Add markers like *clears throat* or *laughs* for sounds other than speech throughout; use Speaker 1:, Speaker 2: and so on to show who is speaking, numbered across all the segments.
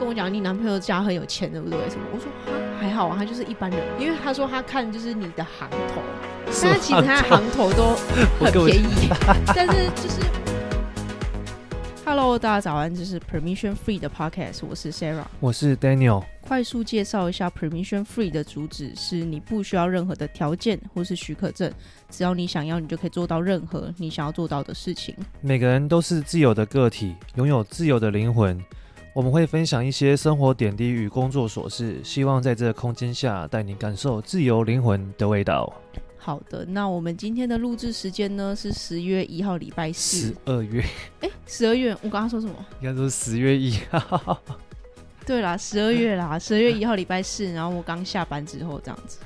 Speaker 1: 跟我讲，你男朋友家很有钱，对不对？什么？我说还好啊，他就是一般人。因为他说他看就是你的行头，但是其实他的行头都 *laughs* 很便宜，*laughs* 但是就是。Hello，大家早安，这是 Permission Free 的 Podcast，我是 Sarah，
Speaker 2: 我是 Daniel。
Speaker 1: 快速介绍一下 Permission Free 的主旨是：你不需要任何的条件或是许可证，只要你想要，你就可以做到任何你想要做到的事情。
Speaker 2: 每个人都是自由的个体，拥有自由的灵魂。我们会分享一些生活点滴与工作琐事，希望在这个空间下带你感受自由灵魂的味道。
Speaker 1: 好的，那我们今天的录制时间呢是十月一号礼拜四。
Speaker 2: 十二月？
Speaker 1: 哎，十二月？我刚刚说什么？
Speaker 2: 应该说十月一号。
Speaker 1: 对啦，十二月啦，十二月一号礼拜四。然后我刚下班之后这样子。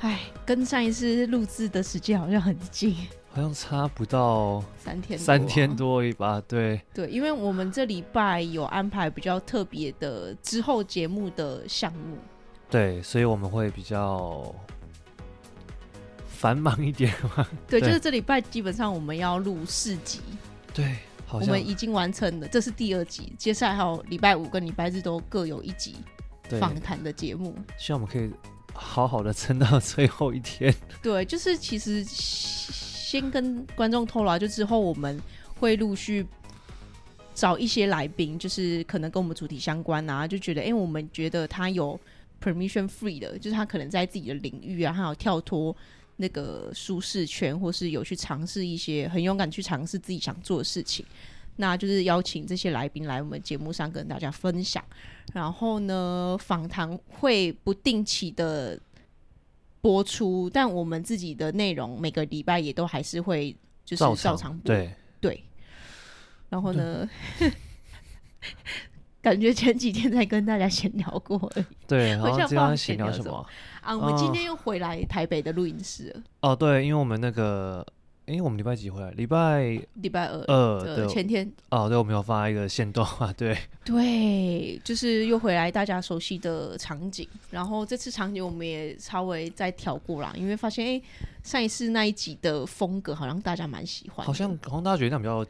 Speaker 1: 哎，跟上一次录制的时间好像很近，
Speaker 2: 好像差不到
Speaker 1: 三天，
Speaker 2: 三天多一吧。对
Speaker 1: 对，因为我们这礼拜有安排比较特别的之后节目的项目。
Speaker 2: 对，所以我们会比较。繁忙一点嘛？*laughs*
Speaker 1: 对，就是这礼拜基本上我们要录四集。
Speaker 2: 对，好像
Speaker 1: 我们已经完成了，这是第二集。接下来还有礼拜五跟礼拜日都各有一集访谈的节目。
Speaker 2: 希望我们可以好好的撑到最后一天。
Speaker 1: 对，就是其实先跟观众透露啊，就之后我们会陆续找一些来宾，就是可能跟我们主题相关啊，就觉得哎、欸，我们觉得他有 permission free 的，就是他可能在自己的领域啊，还有跳脱。那个舒适圈，或是有去尝试一些很勇敢去尝试自己想做的事情，那就是邀请这些来宾来我们节目上跟大家分享。然后呢，访谈会不定期的播出，但我们自己的内容每个礼拜也都还是会就是照常播。
Speaker 2: 对
Speaker 1: 对。然后呢？*laughs* 感觉前几天才跟大家闲聊过而已。
Speaker 2: 对，*laughs* 然后今天闲聊什么？
Speaker 1: 啊，我们今天又回来台北的录音室了。
Speaker 2: 哦，对，因为我们那个，哎，我们礼拜几回来？礼拜
Speaker 1: 礼拜二，
Speaker 2: 二对，
Speaker 1: 前天。
Speaker 2: 哦，对，我们有发一个线动啊，对。
Speaker 1: 对，就是又回来大家熟悉的场景，然后这次场景我们也稍微再调过啦，因为发现哎，上一次那一集的风格好像大家蛮喜欢，
Speaker 2: 好像好像大家觉得那比较。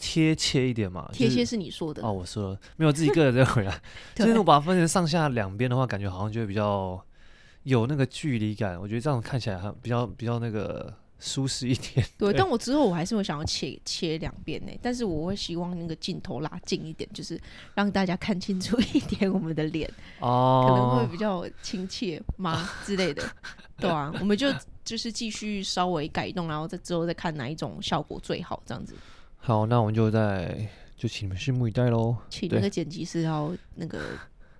Speaker 2: 贴切一点嘛？
Speaker 1: 贴切是你说的、就是、
Speaker 2: 哦，我说了，没有自己个人再回来。就是我把它分成上下两边的话，感觉好像就会比较有那个距离感。我觉得这样看起来还比较比较那个舒适一点。对，
Speaker 1: 对但我之后我还是会想要切切两边呢，但是我会希望那个镜头拉近一点，就是让大家看清楚一点我们的脸哦，*laughs* 可能会比较亲切吗之类的？*laughs* 对啊，我们就就是继续稍微改动，然后再之后再看哪一种效果最好，这样子。
Speaker 2: 好，那我们就在就请你们拭目以待喽。
Speaker 1: 请那个剪辑师要那个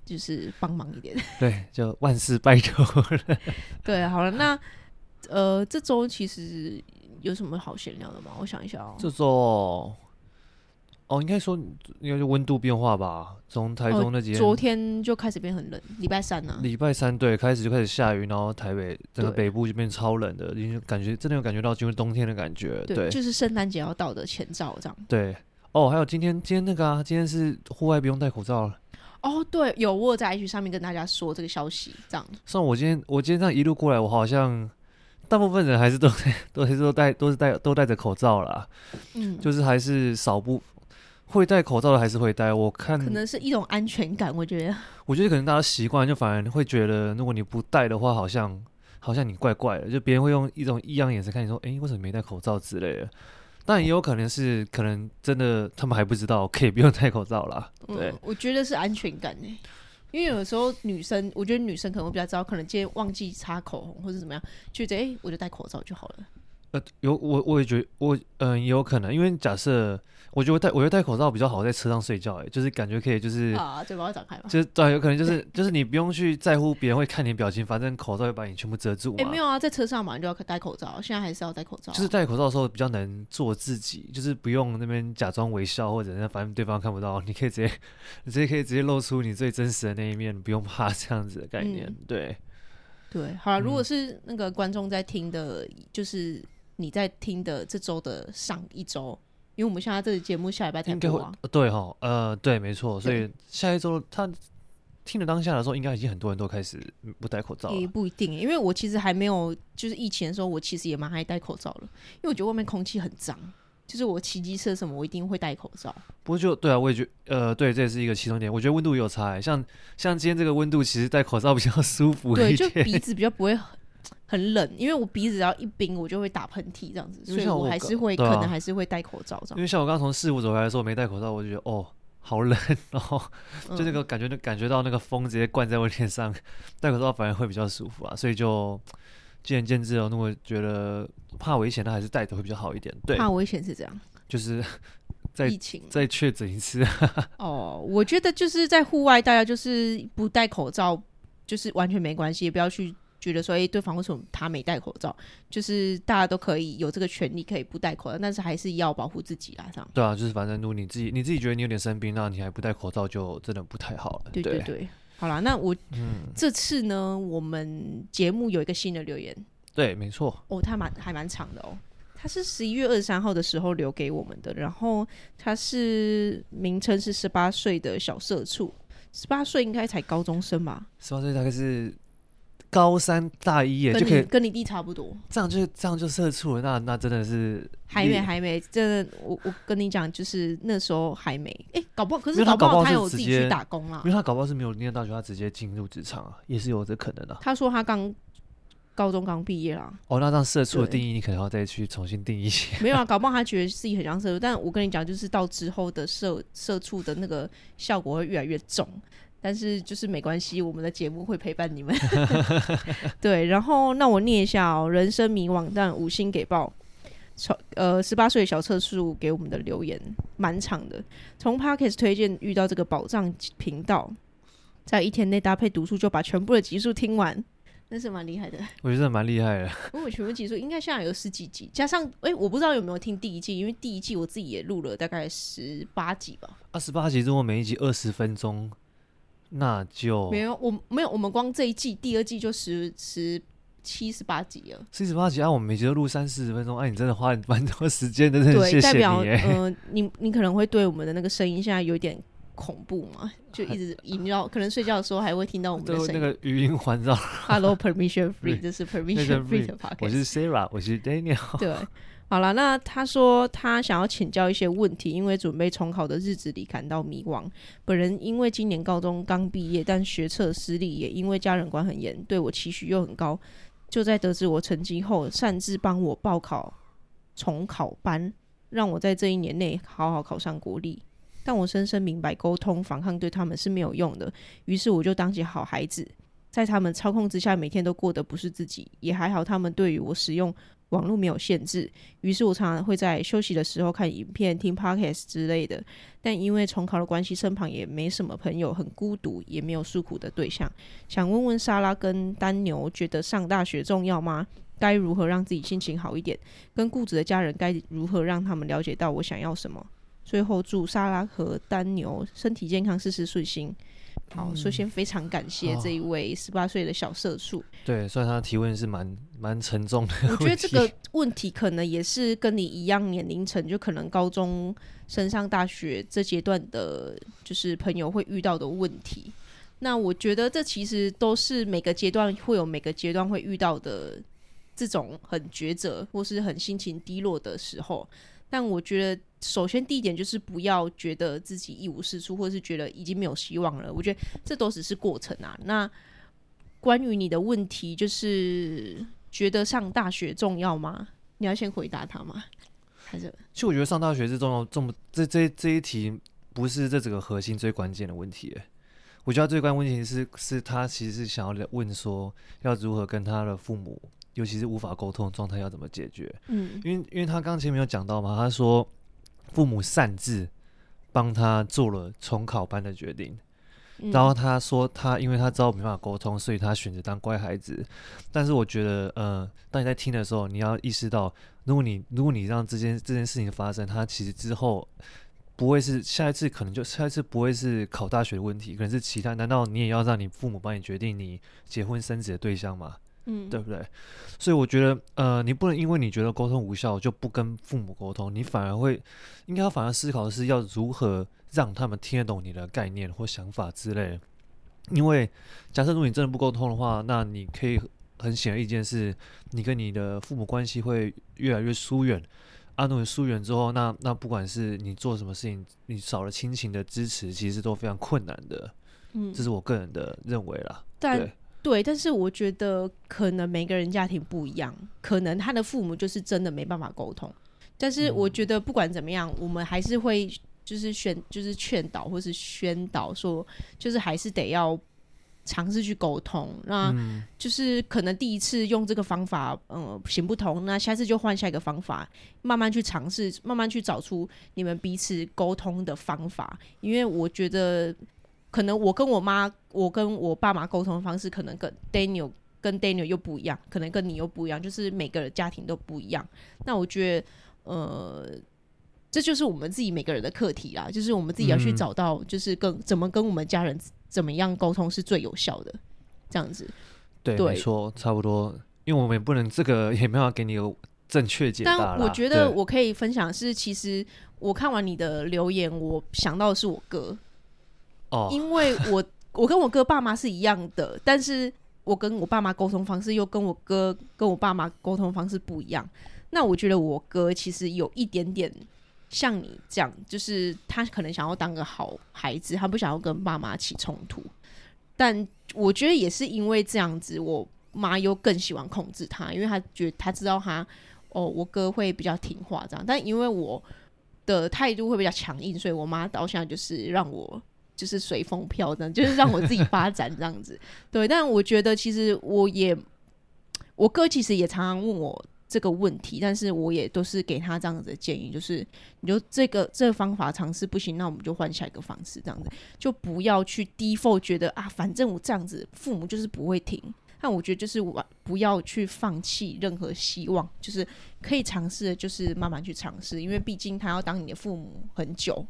Speaker 1: 就是帮忙一点。
Speaker 2: 对，就万事拜托了。*laughs*
Speaker 1: 对，好了，那呃，这周其实有什么好闲聊的吗？我想一下哦。
Speaker 2: 这周。哦，应该说应该就温度变化吧。从台中那几天，
Speaker 1: 哦，昨天就开始变很冷。礼拜三呢，啊？礼
Speaker 2: 拜三对，开始就开始下雨，然后台北整个北部就变超冷的，因为感觉真的有感觉到进入冬天的感觉。对，对
Speaker 1: 就是圣诞节要到的前兆这样。
Speaker 2: 对，哦，还有今天今天那个啊，今天是户外不用戴口罩了。
Speaker 1: 哦，对，有我在 IG 上面跟大家说这个消息，这样。
Speaker 2: 像我今天我今天这样一路过来，我好像大部分人还是都 *laughs* 都还是都戴都是戴都戴着口罩啦。嗯，就是还是少部。会戴口罩的还是会戴，我看
Speaker 1: 可能是一种安全感，我觉得。
Speaker 2: 我觉得可能大家习惯，就反而会觉得，如果你不戴的话，好像好像你怪怪的，就别人会用一种异样眼神看你，说：“哎，为什么没戴口罩之类的？”但也有可能是，可能真的他们还不知道可以不用戴口罩啦。对、嗯，
Speaker 1: 我觉得是安全感呢，因为有时候女生，我觉得女生可能会比较糟，可能今天忘记擦口红或者怎么样，觉得哎，我就戴口罩就好了。
Speaker 2: 呃，有我我也觉我嗯、也有可能，因为假设。我觉得戴我觉得戴口罩比较好，在车上睡觉，哎，就是感觉可以，就是
Speaker 1: 啊，嘴巴会张开嘛？
Speaker 2: 就是对，有可能就是就是你不用去在乎别人会看你表情，反正口罩会把你全部遮住。
Speaker 1: 哎，没有啊，在车上嘛，你就要戴口罩，现在还是要戴口罩。
Speaker 2: 就是戴口罩的时候比较能做自己，就是不用那边假装微笑或者那反正对方看不到，你可以直接你直接可以直接露出你最真实的那一面，不用怕这样子的概念。嗯、对
Speaker 1: 对，好了，如果是那个观众在听的，嗯、就是你在听的这周的上一周。因为我们现在这个节目下礼拜才播啊，
Speaker 2: 对哈，呃，对，没错，所以下一周他听了当下的时候，应该已经很多人都开始不戴口罩了。
Speaker 1: 也不一定，因为我其实还没有，就是疫情的时候，我其实也蛮爱戴口罩了，因为我觉得外面空气很脏。就是我骑机车什么，我一定会戴口罩。
Speaker 2: 不过就对啊，我也觉呃，对，这也是一个其中点。我觉得温度也有差，像像今天这个温度，其实戴口罩比较 *laughs* 舒服一点。
Speaker 1: 对，就鼻子比较不会很很冷，因为我鼻子只要一冰，我就会打喷嚏这样子，所以我还是会、啊、可能还是会戴口罩这样。
Speaker 2: 因为像我刚从市府走回来的时候，没戴口罩，我就觉得哦，好冷，然后就那个感觉，就感觉到那个风直接灌在我脸上，戴口罩反而会比较舒服啊，所以就。见仁见智哦，那我觉得怕危险，那还是戴着会比较好一点。对，
Speaker 1: 怕危险是这样，
Speaker 2: 就是在
Speaker 1: 疫情
Speaker 2: 再确诊一次。*laughs*
Speaker 1: 哦，我觉得就是在户外，大家就是不戴口罩，就是完全没关系，也不要去觉得说，哎、欸，对方为什么他没戴口罩？就是大家都可以有这个权利，可以不戴口罩，但是还是要保护自己啦，这样。
Speaker 2: 对啊，就是反正如果你自己你自己觉得你有点生病，那你还不戴口罩，就真的不太好了。
Speaker 1: 对对对。对好啦，那我、嗯、这次呢，我们节目有一个新的留言。
Speaker 2: 对，没错。
Speaker 1: 哦，他蛮还蛮长的哦。他是十一月二十三号的时候留给我们的，然后他是名称是十八岁的小社畜，十八岁应该才高中生吧？
Speaker 2: 十八岁大概是高三大一耶，就可以
Speaker 1: 跟你弟差不多。
Speaker 2: 这样就这样就社畜了，那那真的是
Speaker 1: 还没还没，真的我我跟你讲，就是那时候还没。哎，搞不好可是搞不好他有自己去打工啦，
Speaker 2: 因为他搞不好是没有念大学，他直接进入职场啊，也是有这可能的。
Speaker 1: 他说他刚。高中刚毕业啦，
Speaker 2: 哦，那让社畜的定义，你可能要再去重新定义。*laughs*
Speaker 1: 没有啊，搞不好他觉得自己很像社畜，但我跟你讲，就是到之后的社社畜的那个效果会越来越重。但是就是没关系，我们的节目会陪伴你们。*laughs* 对，然后那我念一下哦，人生迷惘，但五星给报。从呃十八岁小社畜给我们的留言蛮长的，从 Podcast 推荐遇到这个宝藏频道，在一天内搭配读书就把全部的集数听完。真是蛮厉害的，
Speaker 2: 我觉得蛮厉害的。
Speaker 1: 因为我全部集数应该现在有十几集，加上哎、欸，我不知道有没有听第一季，因为第一季我自己也录了大概十八集吧。
Speaker 2: 二，十八集如果每一集二十分钟，那就
Speaker 1: 没有，我没有，我们光这一季第二季就十十七十八集了。
Speaker 2: 七十八集啊，我们每集都录三四十分钟，哎、啊，你真的花了蛮多时间的，真的谢谢你。对，代表
Speaker 1: 呃，你你可能会对我们的那个声音现在有点。恐怖嘛，就一直萦绕，可能睡觉的时候还会听到我们的声音。
Speaker 2: 那个语音环绕。
Speaker 1: Hello, permission free，*laughs* 这是 permission free 的 podcast。
Speaker 2: 我是 Sarah，我是 Daniel。
Speaker 1: 对，好了，那他说他想要请教一些问题，因为准备重考的日子里感到迷惘。本人因为今年高中刚毕业，但学测失利，也因为家人管很严，对我期许又很高。就在得知我成绩后，擅自帮我报考重考班，让我在这一年内好好考上国立。但我深深明白，沟通反抗对他们是没有用的。于是我就当起好孩子，在他们操控之下，每天都过得不是自己。也还好，他们对于我使用网络没有限制。于是我常常会在休息的时候看影片、听 podcast 之类的。但因为重考的关系，身旁也没什么朋友，很孤独，也没有诉苦的对象。想问问莎拉跟丹牛，觉得上大学重要吗？该如何让自己心情好一点？跟固执的家人该如何让他们了解到我想要什么？最后祝莎拉和丹牛身体健康，事事顺心。好，首先非常感谢这一位十八岁的小社畜。
Speaker 2: 对，虽然他的提问是蛮蛮沉重的。
Speaker 1: 我觉得 *laughs* 这个问题可能也是跟你一样年龄层，就可能高中升上大学这阶段的，就是朋友会遇到的问题。那我觉得这其实都是每个阶段会有每个阶段会遇到的这种很抉择或是很心情低落的时候。但我觉得，首先第一点就是不要觉得自己一无是处，或者是觉得已经没有希望了。我觉得这都只是过程啊。那关于你的问题，就是觉得上大学重要吗？你要先回答他吗？还是？
Speaker 2: 其实我觉得上大学是重要，这么这这这一题不是这整个核心最关键的问题。我觉得最关键问题是，是他其实是想要问说，要如何跟他的父母。尤其是无法沟通的状态要怎么解决？嗯，因为因为他刚前面有讲到嘛，他说父母擅自帮他做了重考班的决定，嗯，然后他说他因为他知道没办法沟通，所以他选择当乖孩子。但是我觉得，呃，当你在听的时候，你要意识到，如果你如果你让这件这件事情发生，他其实之后不会是下一次，可能就下一次不会是考大学的问题，可能是其他。难道你也要让你父母帮你决定你结婚生子的对象吗？嗯，对不对？所以我觉得，呃，你不能因为你觉得沟通无效就不跟父母沟通，你反而会应该要反而思考的是要如何让他们听得懂你的概念或想法之类的。因为假设如果你真的不沟通的话，那你可以很显而易见是，你跟你的父母关系会越来越疏远，阿努你疏远之后，那那不管是你做什么事情，你少了亲情的支持，其实都非常困难的。嗯，这是我个人的认为啦。
Speaker 1: 但对，但是我觉得可能每个人家庭不一样，可能他的父母就是真的没办法沟通。但是我觉得不管怎么样，嗯、我们还是会就是劝，就是劝导或是宣导说，就是还是得要。尝试去沟通，那就是可能第一次用这个方法，嗯、呃，行不通，那下次就换下一个方法，慢慢去尝试，慢慢去找出你们彼此沟通的方法。因为我觉得，可能我跟我妈，我跟我爸妈沟通的方式，可能跟 Daniel 跟 Daniel 又不一样，可能跟你又不一样，就是每个人家庭都不一样。那我觉得，呃。这就是我们自己每个人的课题啦，就是我们自己要去找到，就是跟、嗯、怎么跟我们家人怎么样沟通是最有效的，这样子。
Speaker 2: 对，对没错，差不多，因为我们也不能这个也没办法给你个正确解答。
Speaker 1: 但我觉得我可以分享是，其实我看完你的留言，我想到的是我哥。因为我 *laughs* 我跟我哥爸妈是一样的，但是我跟我爸妈沟通方式又跟我哥跟我爸妈沟通方式不一样。那我觉得我哥其实有一点点。像你这样，就是他可能想要当个好孩子，他不想要跟爸妈起冲突。但我觉得也是因为这样子，我妈又更喜欢控制他，因为他觉得他知道他哦，我哥会比较听话这样。但因为我的态度会比较强硬，所以我妈到现在就是让我就是随风飘这样，就是让我自己发展这样子。对，但我觉得其实我也，我哥其实也常常问我。这个问题，但是我也都是给他这样子的建议，就是你就这个这个方法尝试不行，那我们就换下一个方式，这样子就不要去 default 觉得啊，反正我这样子父母就是不会听。但我觉得就是我不要去放弃任何希望，就是可以尝试的，就是慢慢去尝试，因为毕竟他要当你的父母很久。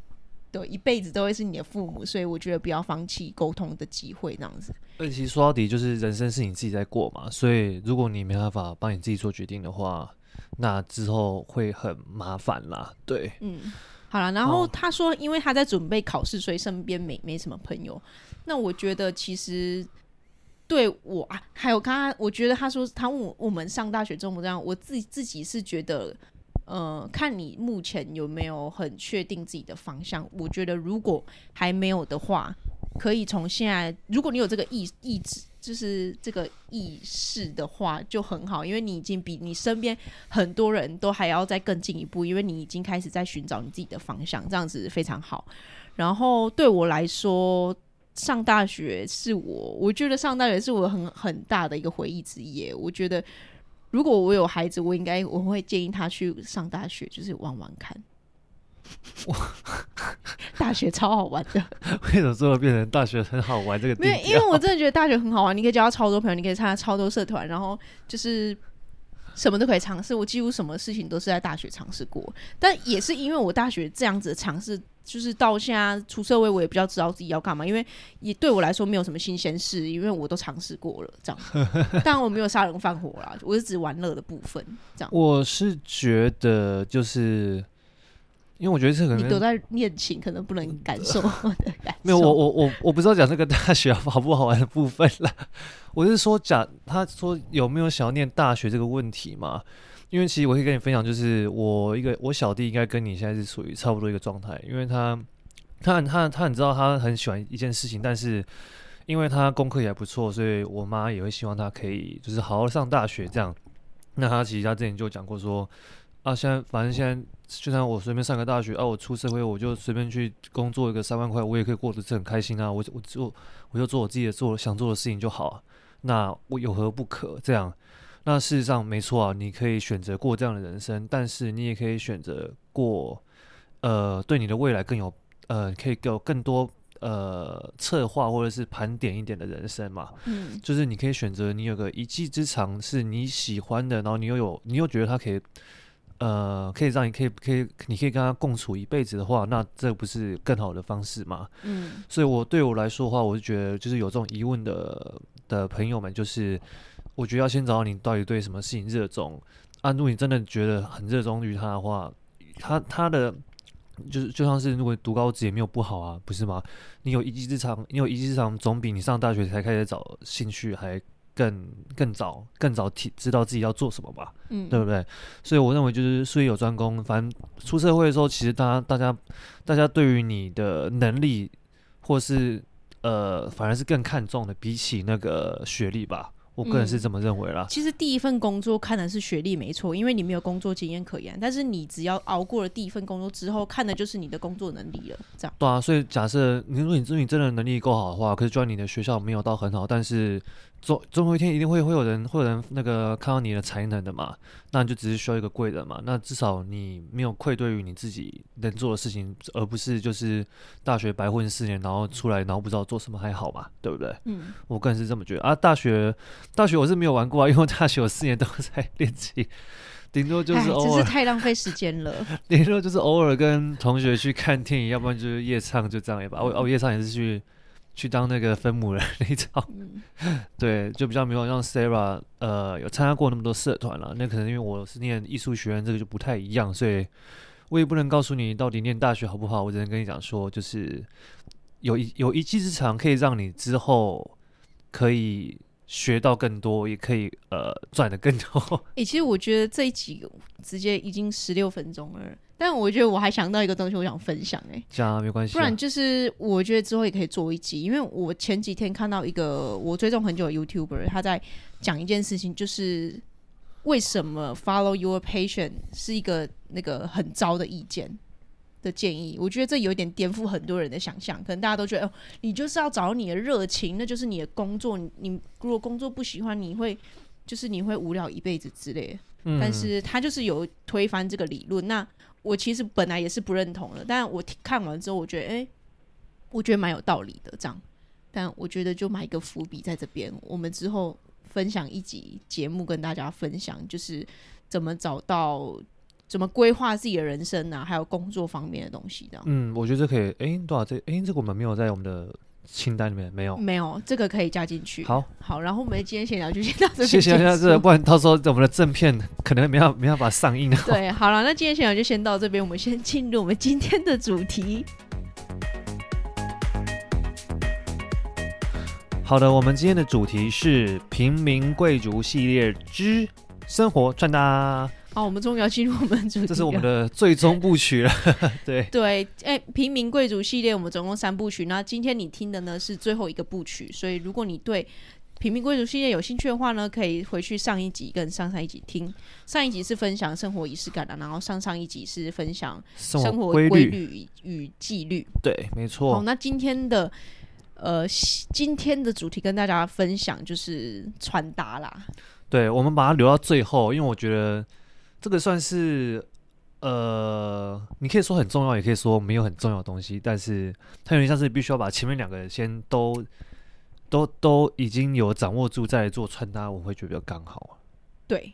Speaker 1: 对，一辈子都会是你的父母，所以我觉得不要放弃沟通的机会，这样子。
Speaker 2: 而且其实说到底，就是人生是你自己在过嘛，所以如果你没办法帮你自己做决定的话，那之后会很麻烦啦。对，
Speaker 1: 嗯，好了。然后他说，因为他在准备考试，所以身边没没什么朋友。那我觉得其实对我啊，还有刚刚，我觉得他说他问我，我们上大学这么这样，我自己自己是觉得。呃，看你目前有没有很确定自己的方向。我觉得如果还没有的话，可以从现在，如果你有这个意意志，就是这个意识的话，就很好，因为你已经比你身边很多人都还要再更进一步，因为你已经开始在寻找你自己的方向，这样子非常好。然后对我来说，上大学是我，我觉得上大学是我很很大的一个回忆之一。我觉得。如果我有孩子，我应该我会建议他去上大学，就是玩玩看。大学超好玩的。
Speaker 2: 为什么最后变成大学很好玩这个？
Speaker 1: 没有，因为我真的觉得大学很好玩，你可以交到超多朋友，你可以参加超多社团，然后就是什么都可以尝试。我几乎什么事情都是在大学尝试过，但也是因为我大学这样子的尝试。就是到现在出社会，我也比较知道自己要干嘛，因为也对我来说没有什么新鲜事，因为我都尝试过了这样。*laughs* 但我没有杀人放火啦，我是指玩乐的部分这样。
Speaker 2: 我是觉得就是，因为我觉得这可能
Speaker 1: 你躲在恋情，可能不能感受我的感受。
Speaker 2: 没有，我我我我不知道讲这个大学好不好玩的部分啦。我是说讲，他说有没有想要念大学这个问题嘛？因为其实我可以跟你分享，就是我一个我小弟应该跟你现在是属于差不多一个状态，因为他他他他很知道他很喜欢一件事情，但是因为他功课也还不错，所以我妈也会希望他可以就是好好上大学这样。那他其实他之前就讲过说啊，现在反正现在就算我随便上个大学啊，我出社会我就随便去工作一个三万块，我也可以过得是很开心啊，我我做我就做我自己的做想做的事情就好，那我有何不可这样？那事实上没错啊，你可以选择过这样的人生，但是你也可以选择过，呃，对你的未来更有，呃，可以有更多呃策划或者是盘点一点的人生嘛。嗯，就是你可以选择你有个一技之长是你喜欢的，然后你又有你又觉得他可以，呃，可以让你可以可以你可以跟他共处一辈子的话，那这不是更好的方式吗？嗯，所以我对我来说的话，我就觉得就是有这种疑问的的朋友们，就是。我觉得要先找到你到底对什么事情热衷。啊，如果你真的觉得很热衷于他的话，他他的就是就像是如果读高职也没有不好啊，不是吗？你有一技之长，你有一技之长总比你上大学才开始找兴趣还更更早更早提知道自己要做什么吧，
Speaker 1: 嗯，
Speaker 3: 对不对？所以我认为就是术业有专攻，反正出社会的时候，其实大家大家大家对于你的能力或是呃，反而是更看重的，比起那个学历吧。我个人是这么认为啦。
Speaker 1: 嗯、其实第一份工作看的是学历没错，因为你没有工作经验可言。但是你只要熬过了第一份工作之后，看的就是你的工作能力了。这样。对
Speaker 2: 啊，所以假设你说你你真的能力够好的话，可是就算你的学校没有到很好，但是。总总有一天一定会会有人会有人那个看到你的才能的嘛，那你就只是需要一个贵人嘛，那至少你没有愧对于你自己能做的事情，而不是就是大学白混四年，然后出来然后不知道做什么还好嘛，对不对？嗯，我个人是这么觉得啊。大学大学我是没有玩过啊，因为大学我四年都在练琴，顶多就是偶尔，
Speaker 1: 只是太浪费时间了。*laughs*
Speaker 2: 顶多就是偶尔跟同学去看电影，要不然就是夜唱，就这样也吧。哦哦，夜唱也是去。去当那个分母人 *laughs* 那种，嗯、*laughs* 对，就比较没有让 Sarah，呃，有参加过那么多社团了。那可能因为我是念艺术学院，这个就不太一样，所以我也不能告诉你到底念大学好不好。我只能跟你讲说，就是有一有一技之长，可以让你之后可以学到更多，也可以呃赚的更多。*laughs* 诶、
Speaker 1: 欸，其实我觉得这一集直接已经十六分钟了。但我觉得我还想到一个东西，我想分享哎、
Speaker 2: 欸，讲啊，没关系，
Speaker 1: 不然就是我觉得之后也可以做一集，因为我前几天看到一个我追踪很久的 YouTuber，他在讲一件事情，就是为什么 Follow Your Passion 是一个那个很糟的意见的建议。我觉得这有点颠覆很多人的想象，可能大家都觉得哦，你就是要找你的热情，那就是你的工作，你，如果工作不喜欢，你会就是你会无聊一辈子之类的。嗯，但是他就是有推翻这个理论，那。我其实本来也是不认同的，但我看完之后，我觉得，哎、欸，我觉得蛮有道理的，这样。但我觉得就埋一个伏笔在这边，我们之后分享一集节目跟大家分享，就是怎么找到、怎么规划自己的人生啊，还有工作方面的东西，这样。
Speaker 2: 嗯，我觉得这可以。哎、欸，多少这？哎、欸，这个我们没有在我们的。清单里面没有，
Speaker 1: 没有这个可以加进去。
Speaker 2: 好，
Speaker 1: 好，然后我们今天先聊就先到这边。
Speaker 2: 谢谢大家，不然到时候我们的正片可能没办法没办法上映了。*laughs*
Speaker 1: 对，好了，那今天先聊就先到这边，我们先进入我们今天的主题。
Speaker 2: 好的，我们今天的主题是平民贵族系列之生活穿搭。
Speaker 1: 好，我们终于要进入我们主题，
Speaker 2: 这是我们的最终部曲了。*laughs* 对
Speaker 1: 对，哎、欸，平民贵族系列我们总共三部曲，那今天你听的呢是最后一个部曲，所以如果你对平民贵族系列有兴趣的话呢，可以回去上一集跟上上一集听。上一集是分享生活仪式感的，然后上上一集是分享生活规律与纪律。
Speaker 2: 对，没错。
Speaker 1: 好，那今天的呃，今天的主题跟大家分享就是穿搭啦。
Speaker 2: 对，我们把它留到最后，因为我觉得。这个算是，呃，你可以说很重要，也可以说没有很重要的东西，但是它有点像是必须要把前面两个先都都都已经有掌握住，再来做穿搭，我会觉得比较刚好。
Speaker 1: 对，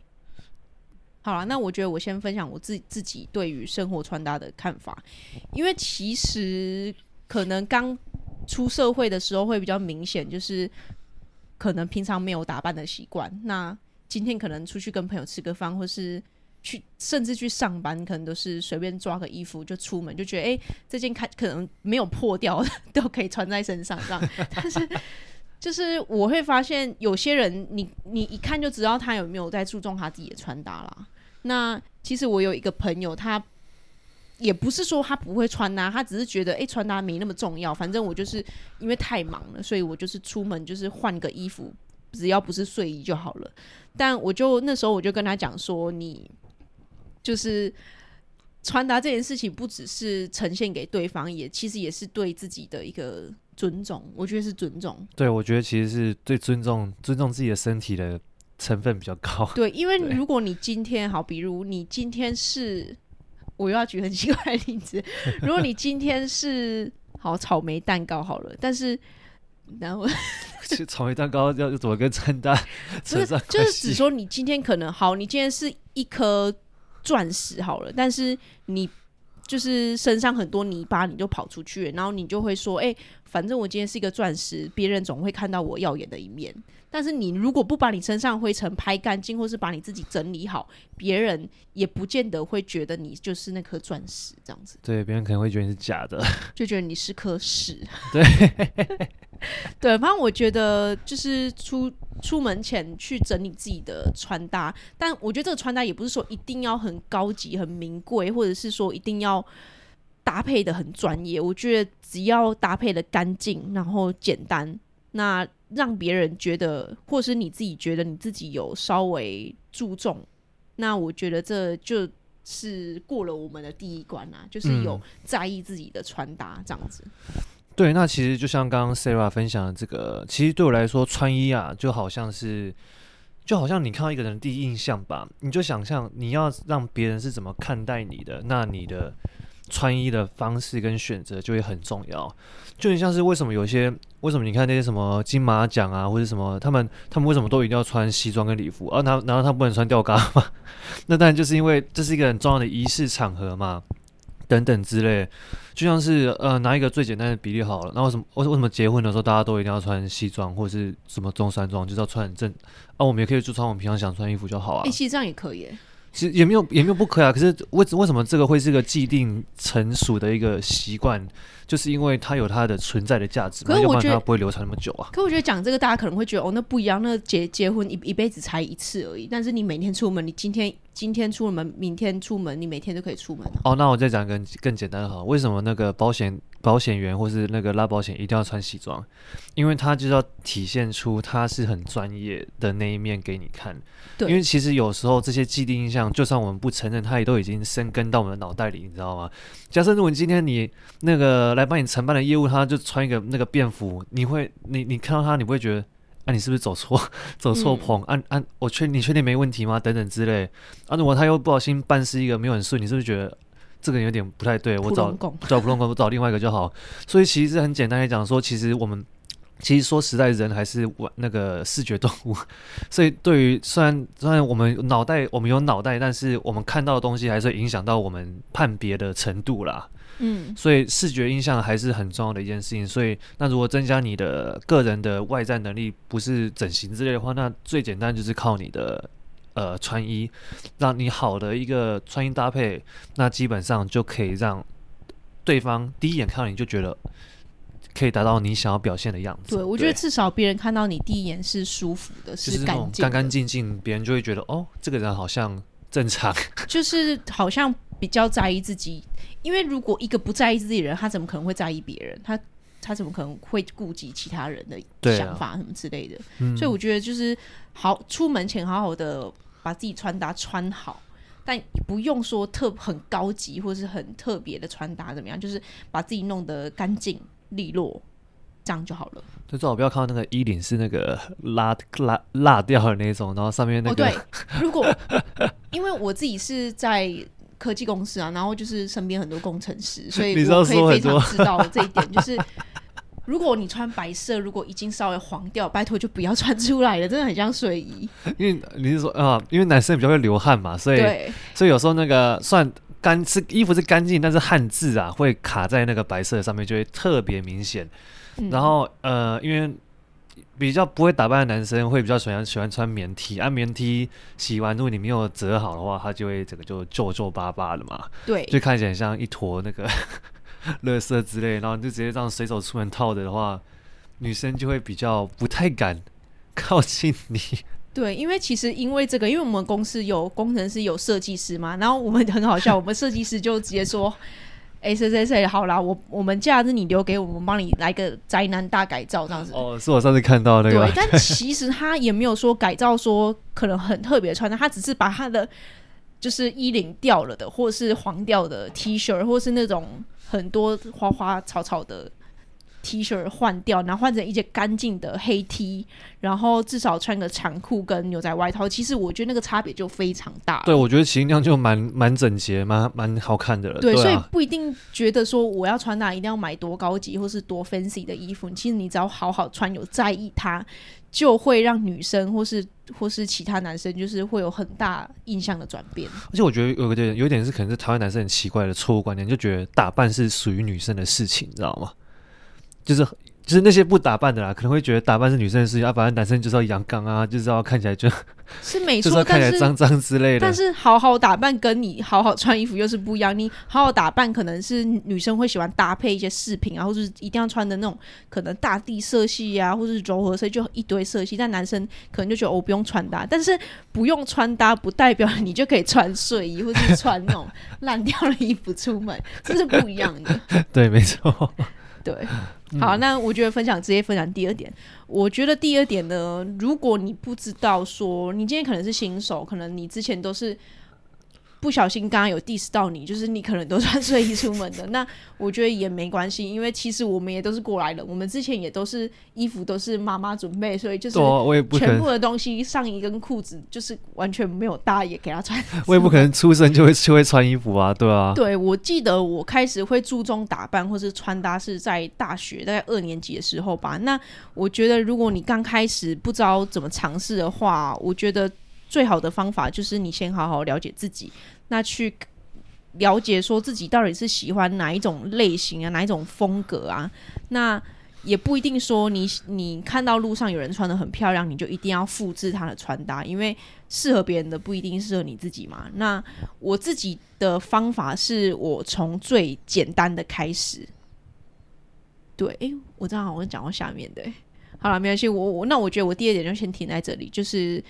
Speaker 1: 好了，那我觉得我先分享我自自己对于生活穿搭的看法，因为其实可能刚出社会的时候会比较明显，就是可能平常没有打扮的习惯，那今天可能出去跟朋友吃个饭，或是去甚至去上班，可能都是随便抓个衣服就出门，就觉得哎、这件看可能没有破掉的 *laughs* 都可以穿在身上这样。但是就是我会发现有些人你，你一看就知道他有没有在注重他自己的穿搭啦。那其实我有一个朋友，他也不是说他不会穿搭，他只是觉得哎、穿搭没那么重要。反正我就是因为太忙了，所以我就是出门就是换个衣服，只要不是睡衣就好了。但我就那时候我就跟他讲说你。就是传达这件事情，不只是呈现给对方，也其实也是对自己的一个尊重。我觉得是尊重。
Speaker 2: 对，我觉得其实是对尊重、尊重自己的身体的成分比较高。
Speaker 1: 对，因为如果你今天好，比如你今天是，我又要举很奇怪的例子，*laughs* 如果你今天是好草莓蛋糕好了，但是然后 *laughs*
Speaker 2: 草莓蛋糕要怎么跟穿搭扯上关系？
Speaker 1: 就是只说你今天可能好，你今天是一颗。钻石好了，但是你就是身上很多泥巴，你就跑出去，然后你就会说：“哎、欸，反正我今天是一个钻石，别人总会看到我耀眼的一面。”但是你如果不把你身上灰尘拍干净，或是把你自己整理好，别人也不见得会觉得你就是那颗钻石这样子。
Speaker 2: 对，别人可能会觉得你是假的，
Speaker 1: 就觉得你是颗屎。
Speaker 2: 对，*laughs*
Speaker 1: 对，反正我觉得就是出出门前去整理自己的穿搭，但我觉得这个穿搭也不是说一定要很高级、很名贵，或者是说一定要搭配的很专业。我觉得只要搭配的干净，然后简单，那让别人觉得，或是你自己觉得你自己有稍微注重，那我觉得这就是过了我们的第一关啊，就是有在意自己的穿搭这样子。
Speaker 2: 嗯对，那其实就像刚刚 Sarah 分享的这个，其实对我来说，穿衣啊，就好像是，就好像你看到一个人的第一印象吧，你就想象你要让别人是怎么看待你的，那你的穿衣的方式跟选择就会很重要。就很像是为什么有些，为什么你看那些什么金马奖啊，或者什么，他们他们为什么都一定要穿西装跟礼服，而他然后他不能穿吊嘎吗？*laughs* 那当然就是因为这是一个很重要的仪式场合嘛。等等之类，就像是呃拿一个最简单的比例好了，那为什么为为什么结婚的时候大家都一定要穿西装或者是什么中山装，就是要穿很正啊？我们也可以就穿我们平常想穿衣服就好啊。
Speaker 1: 哎、欸，其实这样也可以。
Speaker 2: 其实也没有也没有不可以啊。可是为为什么这个会是个既定成熟的一个习惯？就是因为它有它的存在的价值，可是我觉得它不会流传那么久啊。
Speaker 1: 可我觉得讲这个，大家可能会觉得哦，那不一样。那结结婚一一辈子才一次而已，但是你每天出门，你今天今天出门，明天出门，你每天都可以出门啊。
Speaker 2: 哦，那我再讲个更简单的哈，为什么那个保险？保险员或是那个拉保险一定要穿西装，因为他就是要体现出他是很专业的那一面给你看。对，因为其实有时候这些既定印象，就算我们不承认，他也都已经深根到我们的脑袋里，你知道吗？假设如果今天你那个来帮你承办的业务，他就穿一个那个便服，你会你你看到他，你不会觉得啊，你是不是走错 *laughs* 走错棚？按、嗯、按、啊啊，我确你确定没问题吗？等等之类。啊，如果他又不小心办事一个没有很顺，你是不是觉得？这个有点不太对，我找找普通工，我找另外一个就好。所以其实很简单来讲说，其实我们其实说实在，人还是玩那个视觉动物。*laughs* 所以对于虽然虽然我们脑袋我们有脑袋，但是我们看到的东西还是影响到我们判别的程度啦。嗯，所以视觉印象还是很重要的一件事情。所以那如果增加你的个人的外在能力，不是整形之类的话，那最简单就是靠你的。呃，穿衣让你好的一个穿衣搭配，那基本上就可以让对方第一眼看到你就觉得可以达到你想要表现的样子。
Speaker 1: 对，我觉得至少别人看到你第一眼是舒服的，是干净、
Speaker 2: 干干净净，别人就会觉得哦，这个人好像正常，*laughs*
Speaker 1: 就是好像比较在意自己。因为如果一个不在意自己的人，他怎么可能会在意别人？他他怎么可能会顾及其他人的想法什么之类的？啊嗯、所以我觉得就是好，出门前好好的把自己穿搭穿好，但不用说特很高级或是很特别的穿搭怎么样，就是把自己弄得干净利落，这样就好了。
Speaker 2: 就最好不要看到那个衣领是那个拉拉拉掉的那种，然后上面那个。
Speaker 1: 哦、对，*laughs* 如果因为我自己是在科技公司啊，然后就是身边很多工程师，*laughs* 所以我可以非常知道这一点，就是。如果你穿白色，如果已经稍微黄掉，拜托就不要穿出来了，真的很像睡衣。*laughs*
Speaker 2: 因为你是说啊，因为男生比较会流汗嘛，所以所以有时候那个算干是衣服是干净，但是汗渍啊会卡在那个白色上面，就会特别明显。嗯、然后呃，因为比较不会打扮的男生会比较喜欢喜欢穿棉 T，啊棉 T 洗完如果你没有折好的话，它就会整个就皱皱巴巴的嘛，对，就看起来像一坨那个。*laughs* 垃圾之类，然后你就直接这样随手出门套着的话，女生就会比较不太敢靠近你。
Speaker 1: 对，因为其实因为这个，因为我们公司有工程师、有设计师嘛，然后我们 *laughs* 很好笑，我们设计师就直接说：“哎，谁谁谁，好啦，我我们假日你留给我们，帮你来个宅男大改造这样子。”
Speaker 2: 哦，是我上次看到那个。
Speaker 1: 对，但其实他也没有说改造，说可能很特别穿的，他只是把他的就是衣领掉了的，或者是黄掉的 T 恤，或是那种。很多花花草草的 T 恤换掉，然后换成一件干净的黑 T，然后至少穿个长裤跟牛仔外套。其实我觉得那个差别就非常大。
Speaker 2: 对，我觉得其实那样就蛮蛮整洁，蛮蛮好看的了。
Speaker 1: 对，对啊，所以不一定觉得说我要穿搭一定要买多高级或是多 fancy 的衣服。其实你只要好好穿，有在意它，就会让女生或是或是其他男生就是会有很大印象的转变。
Speaker 2: 而且我觉得有个点，有一点是可能是台湾男生很奇怪的错误观念，就觉得打扮是属于女生的事情，你知道吗？就是就是那些不打扮的啦，可能会觉得打扮是女生的事情，啊，反正男生就是要阳刚啊，就是要看起来就 *laughs* 是
Speaker 1: 没错，*laughs*
Speaker 2: 就是要看起来脏脏之类的。
Speaker 1: 但是好好打扮跟你好好穿衣服又是不一样。你好好打扮可能是女生会喜欢搭配一些饰品啊，或者是一定要穿的那种可能大地色系啊，或者是柔和色，就一堆色系。但男生可能就觉得我、哦、不用穿搭，但是不用穿搭不代表你就可以穿睡衣或者是穿那种 *laughs* 烂掉的衣服出门，这是不一样的。
Speaker 2: 对，没错。
Speaker 1: 对，好，那我觉得分享直接分享第二点。我觉得第二点呢，如果你不知道说，你今天可能是新手，可能你之前都是。不小心刚刚有 diss 到你，就是你可能都穿睡衣出门的，那我觉得也没关系，因为其实我们也都是过来人，我们之前也都是衣服都是妈妈准备，所以就是全部的东西，上衣跟裤子就是完全没有搭也给他穿。*laughs*
Speaker 2: 我也不可能出生就会就会穿衣服啊，对啊。
Speaker 1: 对，我记得我开始会注重打扮或是穿搭是在大学大概二年级的时候吧。那我觉得如果你刚开始不知道怎么尝试的话，我觉得。最好的方法就是你先好好了解自己，那去了解说自己到底是喜欢哪一种类型啊，哪一种风格啊。那也不一定说你你看到路上有人穿得很漂亮，你就一定要复制他的穿搭，因为适合别人的不一定适合你自己嘛。那我自己的方法是我从最简单的开始。对，诶、欸，我正好我讲到下面的，好了，没关系，我我那我觉得我第二点就先停在这里，就是。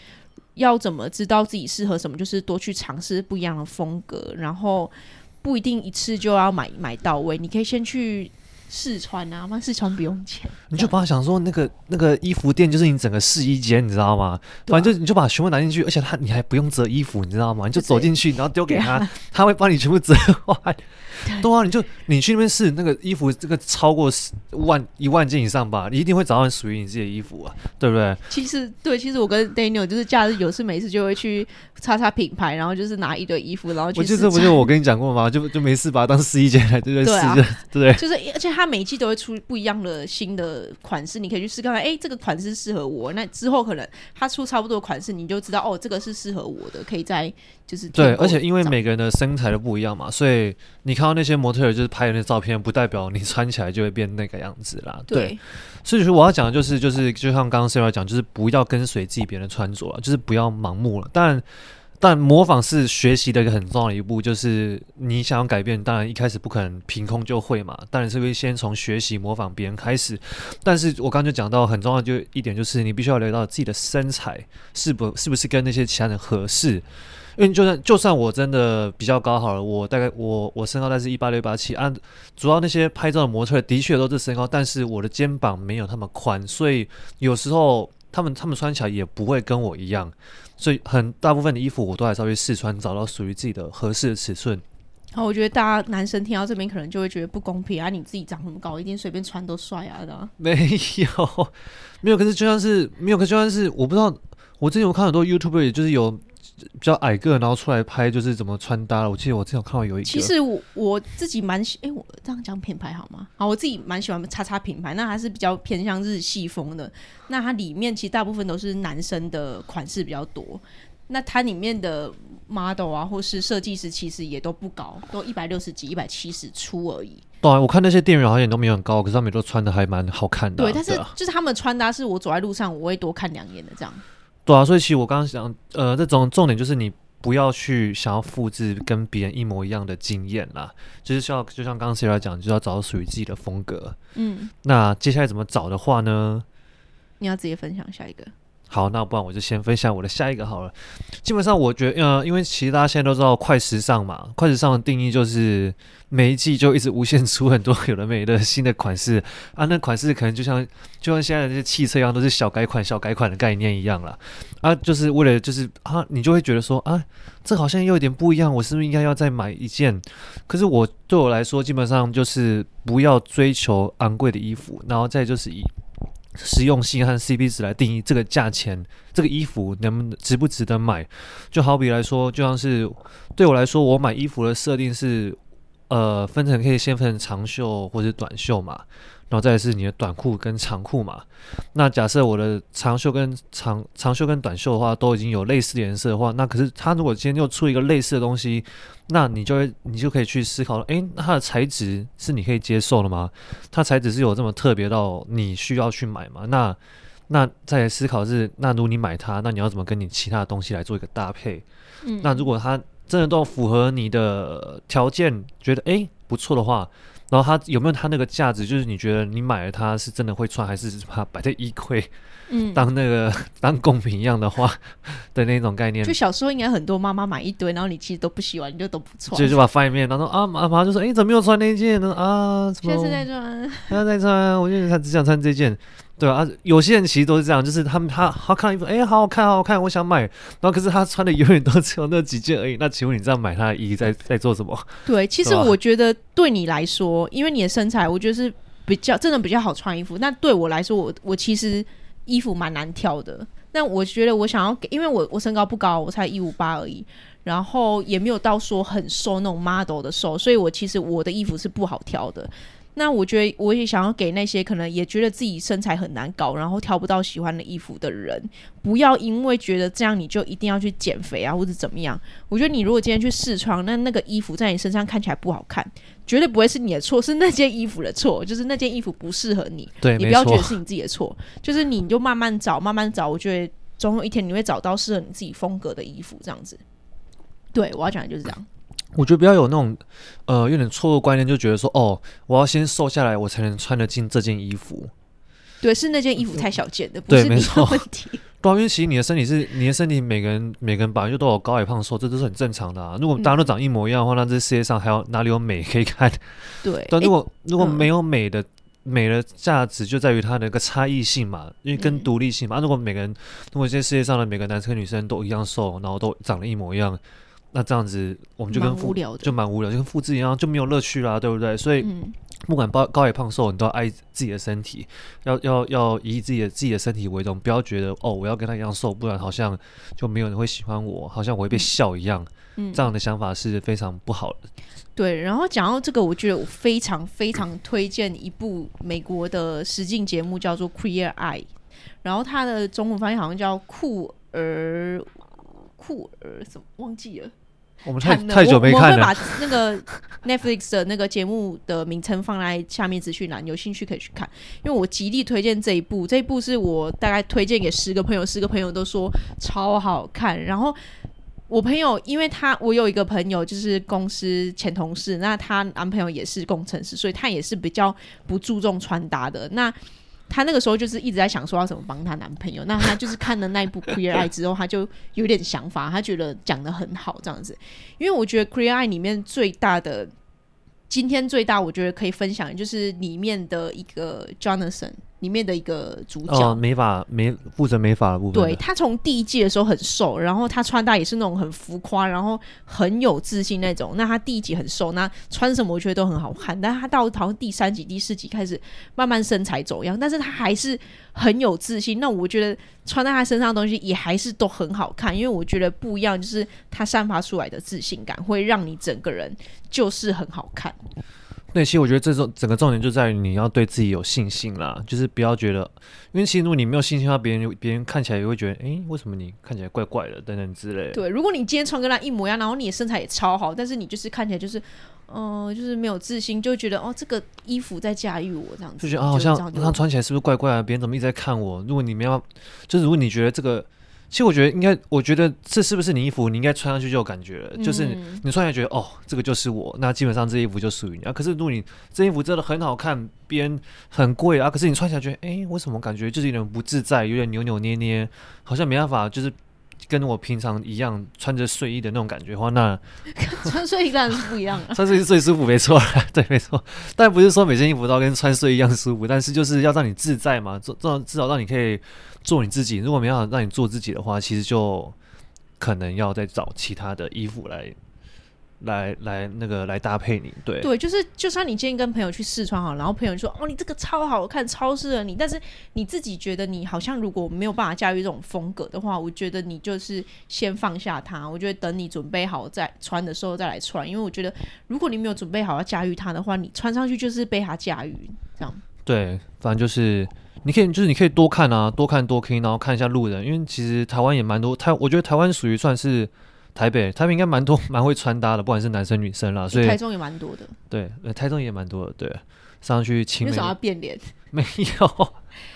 Speaker 1: 要怎么知道自己适合什么？就是多去尝试不一样的风格，然后不一定一次就要买买到位。你可以先去试穿啊，试穿不用钱。
Speaker 2: 你就把它想说那个那个衣服店就是你整个试衣间，你知道吗？反正就你就把全部拿进去，而且他你还不用折衣服，你知道吗？你就走进去，然后丢给他，他会帮你全部折完。*laughs* 对啊，你就你去那边试那个衣服，这个超过十万一万件以上吧，你一定会找到属于你自己的衣服啊，对不对？
Speaker 1: 其实对，其实我跟 Daniel 就是假日有事没事就会去擦擦品牌，然后就是拿一堆衣服，然后去。我记得
Speaker 2: 不就我跟你讲过吗？就就没事把它当试衣间来，对不对？试着，对。
Speaker 1: 就是而且他每一季都会出不一样的新的款式，你可以去试看看，哎，这个款式适合我。那之后可能他出差不多的款式，你就知道哦，这个是适合我的，可以再就是
Speaker 2: 对。而且因为每个人的身材都不一样嘛，所以你看到那些模特儿就是。拍的那照片不代表你穿起来就会变那个样子啦，对。对，所以说我要讲的就是，就是就像刚刚 Sara 讲，就是不要跟随自己别人的穿着，就是不要盲目了。但但模仿是学习的一个很重要的一步，就是你想要改变，当然一开始不可能凭空就会嘛，当然是会先从学习模仿别人开始。但是我刚刚就讲到很重要就一点，就是你必须要了解到自己的身材是不是不是跟那些其他人合适。因为就算就算我真的比较高好了，我大概我我身高大概是一八六一八七，按主要那些拍照的模特的确都是身高，但是我的肩膀没有他们宽，所以有时候他们他们穿起来也不会跟我一样，所以很大部分的衣服我都还是要去试穿，找到属于自己的合适的尺寸。
Speaker 1: 好，我觉得大家男生听到这边可能就会觉得不公平啊，你自己长那么高，一定随便穿都帅啊的。
Speaker 2: 没有，没有，可是就像是没有，可是就像是我不知道，我之前有看很多 YouTuber，也就是有。比较矮个，然后出来拍就是怎么穿搭了。我记得我之前有看到有一个，
Speaker 1: 其实我我自己蛮喜，哎、欸，我这样讲品牌好吗？好，我自己蛮喜欢叉叉品牌，那还是比较偏向日系风的。那它里面其实大部分都是男生的款式比较多。那它里面的 model 啊，或是设计师，其实也都不高，都一百六十几、一百七十出而已。
Speaker 2: 对啊，我看那些店员好像也都没有很高，可是他们都穿的还蛮好看的、啊。
Speaker 1: 对，但是就是他们穿搭是我走在路上我会多看两眼的这样。
Speaker 2: 对啊，所以其实我刚刚想，呃，这种重点就是你不要去想要复制跟别人一模一样的经验啦，就是需要就像刚刚 s i r a 讲，就要找到属于自己的风格。嗯，那接下来怎么找的话呢？
Speaker 1: 你要直接分享下一个。
Speaker 2: 好，那不然我就先分享我的下一个好了。基本上我觉得，呃，因为其实大家现在都知道快时尚嘛，快时尚的定义就是每一季就一直无限出很多有的没的新的款式啊。那款式可能就像就像现在的这些汽车一样，都是小改款、小改款的概念一样了。啊。就是为了就是啊，你就会觉得说啊，这好像又有点不一样，我是不是应该要再买一件？可是我对我来说，基本上就是不要追求昂贵的衣服，然后再就是以。实用性和 CP 值来定义这个价钱，这个衣服能不能值不值得买？就好比来说，就像是对我来说，我买衣服的设定是，呃，分成可以先分成长袖或者短袖嘛。然后再是你的短裤跟长裤嘛。那假设我的长袖跟长长袖跟短袖的话都已经有类似的颜色的话，那可是它如果今天又出一个类似的东西，那你就会你就可以去思考，诶，那它的材质是你可以接受的吗？它材质是有这么特别到你需要去买吗？那那再来思考是，那如果你买它，那你要怎么跟你其他的东西来做一个搭配？嗯，那如果它真的都符合你的条件，觉得诶不错的话，然后它有没有它那个价值？就是你觉得你买了它是真的会穿，还是把它摆在衣柜，嗯，当那个 *laughs* 当贡品一样的话 *laughs* 的那种概念？
Speaker 1: 就小时候应该很多妈妈买一堆，然后你其实都不喜欢，你就都不穿，
Speaker 2: 所以就把翻一面，然后啊妈妈就说：“诶，怎么没有穿那件呢？啊，
Speaker 1: 现在在穿，
Speaker 2: 现在在穿，我就他只想穿这件。”对啊，有些人其实都是这样，就是他们他好看衣服，哎，好好看，好好看，我想买。然后可是他穿的永远都只有那几件而已。那请问你这样买他的衣在 *laughs* 在做什么？
Speaker 1: 对，其实我觉得对你来说，因为你的身材，我觉得是比较真的比较好穿衣服。那对我来说，我我其实衣服蛮难挑的。那我觉得我想要给，因为我我身高不高，我才一五八而已，然后也没有到说很瘦那种 model 的瘦，所以我其实我的衣服是不好挑的。那我觉得我也想要给那些可能也觉得自己身材很难搞，然后挑不到喜欢的衣服的人，不要因为觉得这样你就一定要去减肥啊，或者怎么样。我觉得你如果今天去试穿，那那个衣服在你身上看起来不好看，绝对不会是你的错，是那件衣服的错，就是那件衣服不适合你。
Speaker 2: 对，
Speaker 1: 你不要觉得是你自己的错，就是你就慢慢找，慢慢找。我觉得总有一天你会找到适合你自己风格的衣服，这样子。对，我要讲的就是这样。
Speaker 2: 我觉得不要有那种，呃，有点错误观念，就觉得说，哦，我要先瘦下来，我才能穿得进这件衣服。
Speaker 1: 对，是那件衣服太小件的，不是你的问题。*laughs*
Speaker 2: 对，因为其实你的身体是你的身体，每个人每个人本来就都有高矮胖瘦，这都是很正常的啊。如果大家都长一模一样的话，那这世界上还有哪里有美可以看？*laughs*
Speaker 1: 对。*laughs*
Speaker 2: 但如果、欸、如果没有美的、嗯、美的价值，就在于它的一个差异性嘛，因为跟独立性嘛。嗯、如果每个人，如果这世界上的每个男生女生都一样瘦，然后都长得一模一样。那这样子，我们就跟复就蛮无聊，就跟复制一样，就没有乐趣啦，对不对？所以，嗯、不管高高矮胖瘦，你都要爱自己的身体，要要要以自己的自己的身体为荣，不要觉得哦，我要跟他一样瘦，不然好像就没有人会喜欢我，好像我会被笑一样。嗯、这样的想法是非常不好的。
Speaker 1: 对，然后讲到这个，我觉得我非常非常推荐一部美国的实境节目，叫做《Queer Eye》，然后它的中文翻译好像叫酷儿酷儿，怎么忘记了？
Speaker 2: 我们太太久没看了。
Speaker 1: 我，我会把那个 *laughs* Netflix 的那个节目的名称放在下面资讯栏，有兴趣可以去看。因为我极力推荐这一部，这一部是我大概推荐给十个朋友，十个朋友都说超好看。然后我朋友，因为他我有一个朋友就是公司前同事，那他男朋友也是工程师，所以他也是比较不注重穿搭的。那她那个时候就是一直在想说要怎么帮她男朋友，那她就是看了那一部《Queer Eye》之后，她就有点想法，她觉得讲的很好这样子。因为我觉得《Queer Eye》里面最大的，今天最大我觉得可以分享的就是里面的一个 Jonathan。里面的一个主角，
Speaker 2: 哦、美发美负责美法的部分的。
Speaker 1: 对，他从第一季的时候很瘦，然后他穿搭也是那种很浮夸，然后很有自信那种。那他第一集很瘦，那穿什么我觉得都很好看。但他到好像第三集、第四集开始慢慢身材走样，但是他还是很有自信。那我觉得穿在他身上的东西也还是都很好看，因为我觉得不一样，就是他散发出来的自信感会让你整个人就是很好看。
Speaker 2: 那其实我觉得这种整个重点就在于你要对自己有信心啦，就是不要觉得，因为其实如果你没有信心的话，别人别人看起来也会觉得，哎，为什么你看起来怪怪的等等之类的。
Speaker 1: 对，如果你今天穿跟他一模一样，然后你的身材也超好，但是你就是看起来就是，嗯、呃，就是没有自信，就觉得哦，这个衣服在驾驭我这样子，
Speaker 2: 就觉得啊，好像他穿起来是不是怪怪的？别人怎么一直在看我？如果你没有，就是如果你觉得这个。其实我觉得应该，我觉得这是不是你衣服，你应该穿上去就有感觉了。嗯、就是你穿起来觉得哦，这个就是我，那基本上这衣服就属于你啊。可是如果你这衣服真的很好看，别人很贵啊，可是你穿起来觉得，哎，为什么感觉就是有点不自在，有点扭扭捏捏，好像没办法，就是。跟我平常一样穿着睡衣的那种感觉的话，那 *laughs*
Speaker 1: 穿睡衣当然是不一样了。*laughs*
Speaker 2: 穿睡衣最舒服，没错，*laughs* 对，没错。但不是说每件衣服都跟穿睡衣一样舒服，但是就是要让你自在嘛，做做至少让你可以做你自己。如果没办法让你做自己的话，其实就可能要再找其他的衣服来。来来，那个来搭配你，对
Speaker 1: 对，就是就算你今天跟朋友去试穿好，然后朋友说哦，你这个超好看，超适合你，但是你自己觉得你好像如果没有办法驾驭这种风格的话，我觉得你就是先放下它。我觉得等你准备好再穿的时候再来穿，因为我觉得如果你没有准备好要驾驭它的话，你穿上去就是被它驾驭这样。
Speaker 2: 对，反正就是你可以，就是你可以多看啊，多看多听，然后看一下路人，因为其实台湾也蛮多台，我觉得台湾属于算是台北，台北应该蛮多 *laughs* 蛮会穿搭的，不管是男生女生啦，所以
Speaker 1: 台中也蛮多的。
Speaker 2: 对，台中也蛮多的，对。上去清
Speaker 1: 为什么要变脸？
Speaker 2: 没有。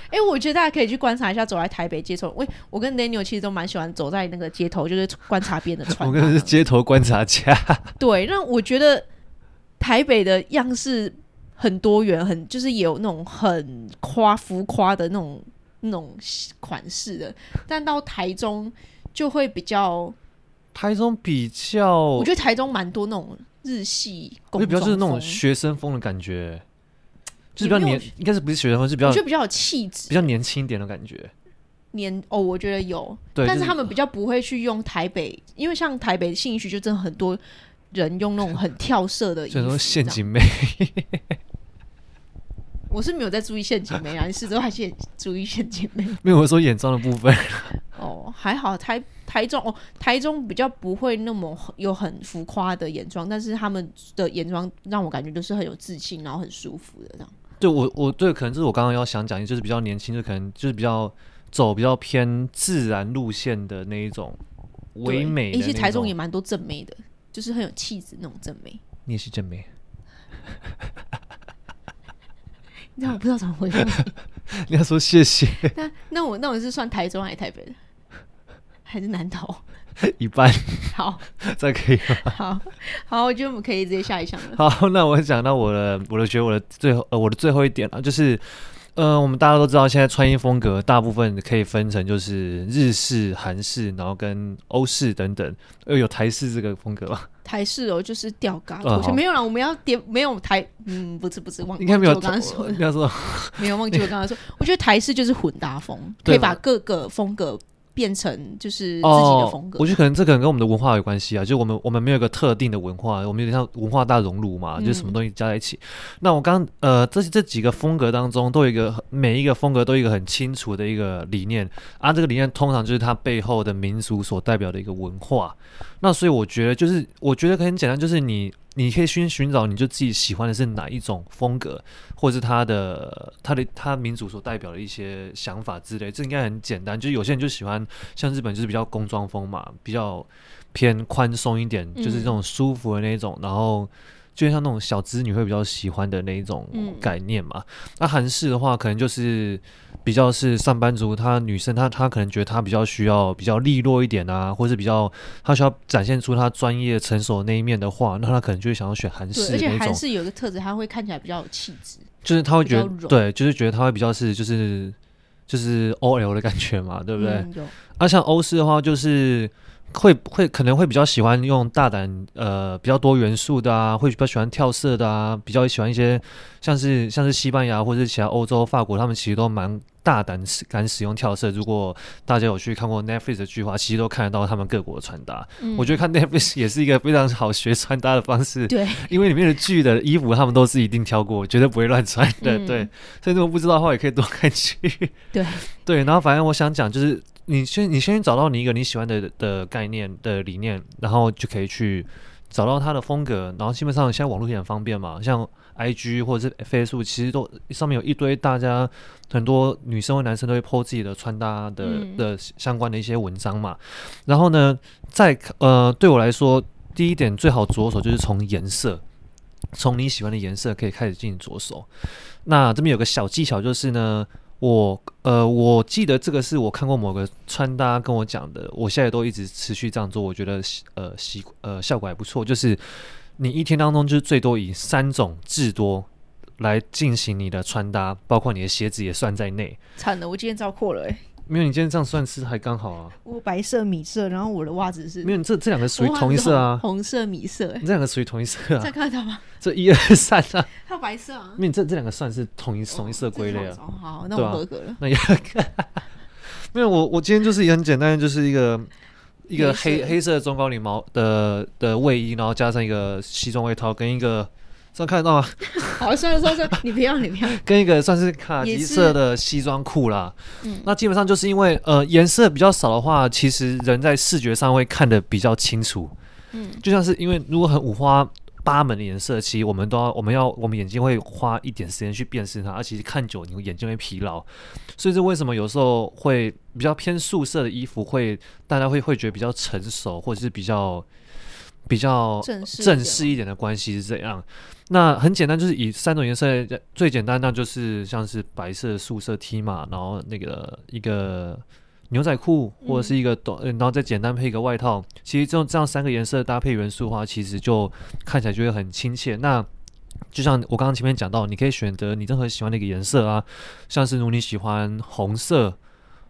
Speaker 1: 哎、欸，我觉得大家可以去观察一下，走在台北街头。喂，我跟 Daniel 其实都蛮喜欢走在那个街头，就是观察别人的穿搭。*laughs*
Speaker 2: 我跟是街头观察家。
Speaker 1: 对，那我觉得台北的样式很多元，很就是也有那种很夸浮夸的那种那种款式的，但到台中就会比较。
Speaker 2: 台中比较，我
Speaker 1: 觉得台中蛮多那种。日系，就
Speaker 2: 比较就是那种学生风的感觉，就是比较年，应该是不是学生风，是比较，
Speaker 1: 我觉得比较有气质，
Speaker 2: 比较年轻一点的感觉。
Speaker 1: 年哦，我觉得有，
Speaker 2: 对，
Speaker 1: 但是他们比较不会去用台北，因为像台北的兴趣就真的很多人用那种很跳色的，*laughs*
Speaker 2: 所以说陷阱妹。*laughs*
Speaker 1: 我是没有在注意陷阱妹啊，你始终还是注意陷阱妹。*laughs*
Speaker 2: 没有我说眼妆的部分。
Speaker 1: 哦，还好台台中哦，台中比较不会那么有很浮夸的眼妆，但是他们的眼妆让我感觉都是很有自信，然后很舒服的这样。
Speaker 2: 对，我我对可能就是我刚刚要想讲，就是比较年轻，就可能就是比较走比较偏自然路线的那一种唯美。
Speaker 1: 而且台中也 *laughs* 蛮多正妹的，就是很有气质那种正妹。
Speaker 2: 你也是正妹。
Speaker 1: 那我不知道怎么回复。*laughs*
Speaker 2: 你要说谢谢。
Speaker 1: 那那我那我是算台中还是台北的？还是南投？
Speaker 2: 一般。
Speaker 1: 好，*laughs*
Speaker 2: 这可以吗？
Speaker 1: 好好，我觉得我们可以直接下一项
Speaker 2: 了。好，那我讲到我的，我的觉得我的最后呃，我的最后一点啊，就是呃，我们大家都知道，现在穿衣风格大部分可以分成就是日式、韩式，然后跟欧式等等。呃，有台式这个风格吗？
Speaker 1: 台式哦，就是吊嘎头，呃、没有啦，我们要点没有台，嗯，不是不是，忘
Speaker 2: 应该没有。
Speaker 1: 我刚刚说的，
Speaker 2: 要 *laughs* 说
Speaker 1: 没有忘记我刚刚说，我觉得台式就是混搭风，可以把各个风格。变成就是自己的风格，
Speaker 2: 哦，我觉得可能这可能跟我们的文化有关系啊，就我们我们没有一个特定的文化，我们有点像文化大熔炉嘛，就是什么东西加在一起。嗯、那我刚呃，这这几个风格当中，都有一个每一个风格都有一个很清楚的一个理念啊，这个理念通常就是它背后的民族所代表的一个文化。那所以我觉得就是，我觉得很简单，就是你。你可以先寻找，你就自己喜欢的是哪一种风格，或者是他的他的他民族所代表的一些想法之类，这应该很简单。就是有些人就喜欢像日本，就是比较工装风嘛，比较偏宽松一点，就是这种舒服的那种，然后。就像那种小资女会比较喜欢的那一种概念嘛。嗯、那韩式的话，可能就是比较是上班族，她女生她她可能觉得她比较需要比较利落一点啊，或是比较她需要展现出她专业成熟的那一面的话，那她可能就会想要选韩式。
Speaker 1: 而且韩式有一个特质，她会看起来比较有气质，
Speaker 2: 就是她会觉得对，就是觉得她会比较是就是就是 OL 的感觉嘛，对不对？那、嗯啊、像欧式的话，就是。会会可能会比较喜欢用大胆呃比较多元素的啊，会比较喜欢跳色的啊，比较喜欢一些像是像是西班牙或者是其他欧洲法国，他们其实都蛮大胆使敢使用跳色。如果大家有去看过 Netflix 的剧的话，其实都看得到他们各国的穿搭。嗯、我觉得看 Netflix 也是一个非常好学穿搭的方式。对，因为里面的剧的衣服他们都是一定挑过，绝对不会乱穿的。嗯、对，所以如果不知道的话，也可以多看剧。*laughs*
Speaker 1: 对
Speaker 2: 对，然后反正我想讲就是。你先，你先找到你一个你喜欢的的概念的理念，然后就可以去找到它的风格。然后基本上现在网络也很方便嘛，像 IG 或者是 Facebook，其实都上面有一堆大家很多女生或男生都会 po 自己的穿搭的的相关的一些文章嘛。然后呢，在呃对我来说，第一点最好着手就是从颜色，从你喜欢的颜色可以开始进行着手。那这边有个小技巧就是呢。我呃，我记得这个是我看过某个穿搭跟我讲的，我现在都一直持续这样做，我觉得呃习呃效果还不错。就是你一天当中就是最多以三种至多来进行你的穿搭，包括你的鞋子也算在内。
Speaker 1: 惨了，我今天遭祸了哎、欸。
Speaker 2: 没有，你今天这样算是还刚好啊。
Speaker 1: 我白色米色，然后我的袜子是。
Speaker 2: 没有，这这两个属于同一色啊。
Speaker 1: 红色米色，
Speaker 2: 你这两个属于同一色啊。
Speaker 1: 再看到吗？
Speaker 2: 这一二三啊。
Speaker 1: 还有白色啊。
Speaker 2: 没有，这这两个算是同一同一色归类啊。
Speaker 1: 好，那我合格了。
Speaker 2: 那也 *laughs* 没有，我我今天就是也很简单，就是一个一个黑黑色的中高领毛的的卫衣，然后加上一个西装外套，跟一个。这样看得到吗？*laughs*
Speaker 1: 好，算了算了，你不要你不要。*laughs*
Speaker 2: 跟一个算是卡其色的西装裤啦。嗯，那基本上就是因为呃颜色比较少的话，其实人在视觉上会看得比较清楚。嗯，就像是因为如果很五花八门的颜色，其实我们都要，我们要，我们眼睛会花一点时间去辨识它，而且看久，你眼睛会疲劳。所以这为什么有时候会比较偏素色的衣服会，大家会会觉得比较成熟，或者是比较比较正式一点的关系是这样。那很简单，就是以三种颜色最简单，那就是像是白色素色 T 嘛，然后那个一个。牛仔裤或者是一个短，然后再简单配一个外套，其实这种这样三个颜色搭配元素的话，其实就看起来就会很亲切。那就像我刚刚前面讲到，你可以选择你任何喜欢的一个颜色啊，像是如果你喜欢红色，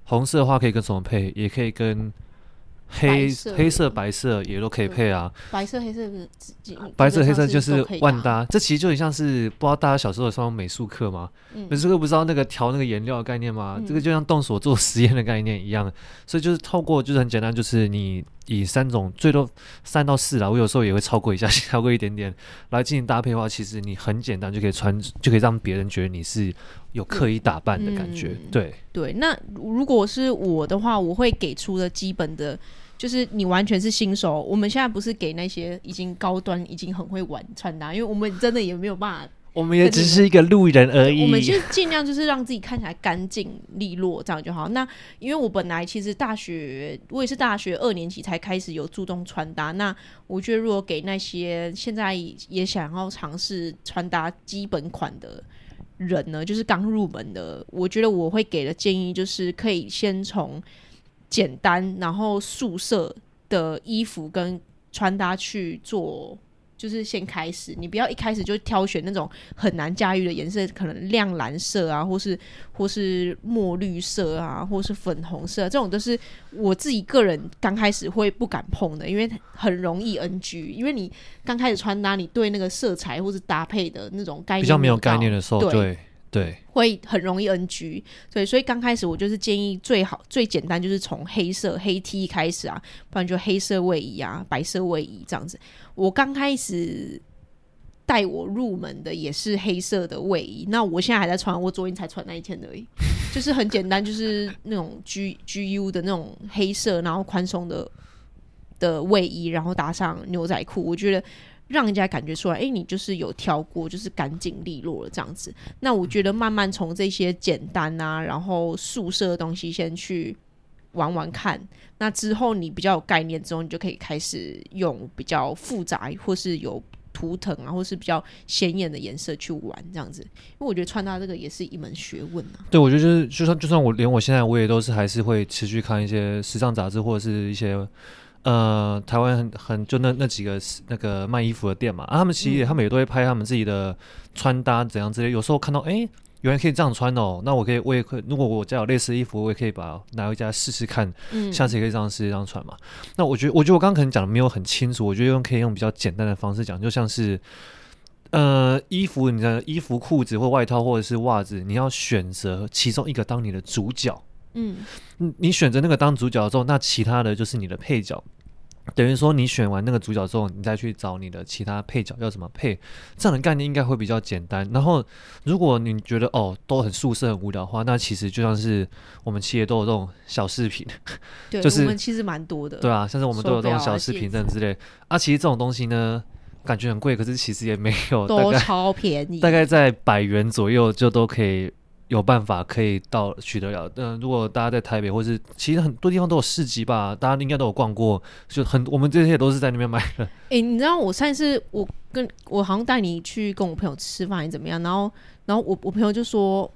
Speaker 2: 红色的话可以跟什么配？也可以跟。黑黑色白色也都可以配啊，
Speaker 1: 白色黑色是
Speaker 2: 白色黑色就是万搭，这其实就很像是不知道大家小时候有上美术课吗？美术课不知道那个调那个颜料的概念吗？嗯、这个就像动手做实验的概念一样，所以就是透过就是很简单，就是你以三种最多三到四啦，我有时候也会超过一下，*laughs* 超过一点点来进行搭配的话，其实你很简单就可以穿，就可以让别人觉得你是有刻意打扮的感觉。嗯、对
Speaker 1: 对，那如果是我的话，我会给出的基本的。就是你完全是新手，我们现在不是给那些已经高端、已经很会玩穿搭，因为我们真的也没有办法。
Speaker 2: 我们也只是一个路人而已。
Speaker 1: 我们就尽量就是让自己看起来干净利落，这样就好。那因为我本来其实大学，我也是大学二年级才开始有注重穿搭。那我觉得如果给那些现在也想要尝试穿搭基本款的人呢，就是刚入门的，我觉得我会给的建议就是可以先从。简单，然后素色的衣服跟穿搭去做，就是先开始。你不要一开始就挑选那种很难驾驭的颜色，可能亮蓝色啊，或是或是墨绿色啊，或是粉红色，这种都是我自己个人刚开始会不敢碰的，因为很容易 NG。因为你刚开始穿搭，你对那个色彩或是搭配的那种概念比较
Speaker 2: 没有概念的时候，对。对对，
Speaker 1: 会很容易 NG，对，所以刚开始我就是建议最好最简单就是从黑色黑 T 开始啊，不然就黑色卫衣啊，白色卫衣这样子。我刚开始带我入门的也是黑色的卫衣，那我现在还在穿，我昨天才穿那一天而已，*laughs* 就是很简单，就是那种 G G U 的那种黑色，然后宽松的的卫衣，然后搭上牛仔裤，我觉得。让人家感觉出来，哎、你就是有挑过，就是干净利落了这样子。那我觉得慢慢从这些简单啊，然后素色的东西先去玩玩看。那之后你比较有概念之后，你就可以开始用比较复杂或是有图腾啊，或是比较鲜艳的颜色去玩这样子。因为我觉得穿搭这个也是一门学问啊。
Speaker 2: 对，我觉得就是就算就算我连我现在我也都是还是会持续看一些时尚杂志或者是一些。呃，台湾很很就那那几个那个卖衣服的店嘛，啊，他们其实他们也都会拍他们自己的穿搭怎样之类。有时候看到，哎、欸，原来可以这样穿哦，那我可以，我也可以，如果我家有类似的衣服，我也可以把拿回家试试看，嗯，下次也可以这样试这样穿嘛。那我觉得，我觉得我刚刚可能讲的没有很清楚，我觉得用可以用比较简单的方式讲，就像是，呃，衣服，你的衣服、裤子或外套或者是袜子，你要选择其中一个当你的主角。嗯，你选择那个当主角之后，那其他的就是你的配角。等于说，你选完那个主角之后，你再去找你的其他配角要怎么配，这样的概念应该会比较简单。然后，如果你觉得哦都很素色很无聊的话，那其实就像是我们企业都有这种小饰品，*laughs*
Speaker 1: 对，
Speaker 2: 就是
Speaker 1: 我们其实蛮多的，
Speaker 2: 对啊，像是我们都有这种小饰品等之类。啊，其实这种东西呢，感觉很贵，可是其实也没有，
Speaker 1: 都超便宜，
Speaker 2: 大概在百元左右就都可以。有办法可以到取得了，嗯，如果大家在台北或是其实很多地方都有市集吧，大家应该都有逛过，就很我们这些都是在那边买的。
Speaker 1: 哎、你知道我上次我跟我好像带你去跟我朋友吃饭还是怎么样，然后然后我我朋友就说，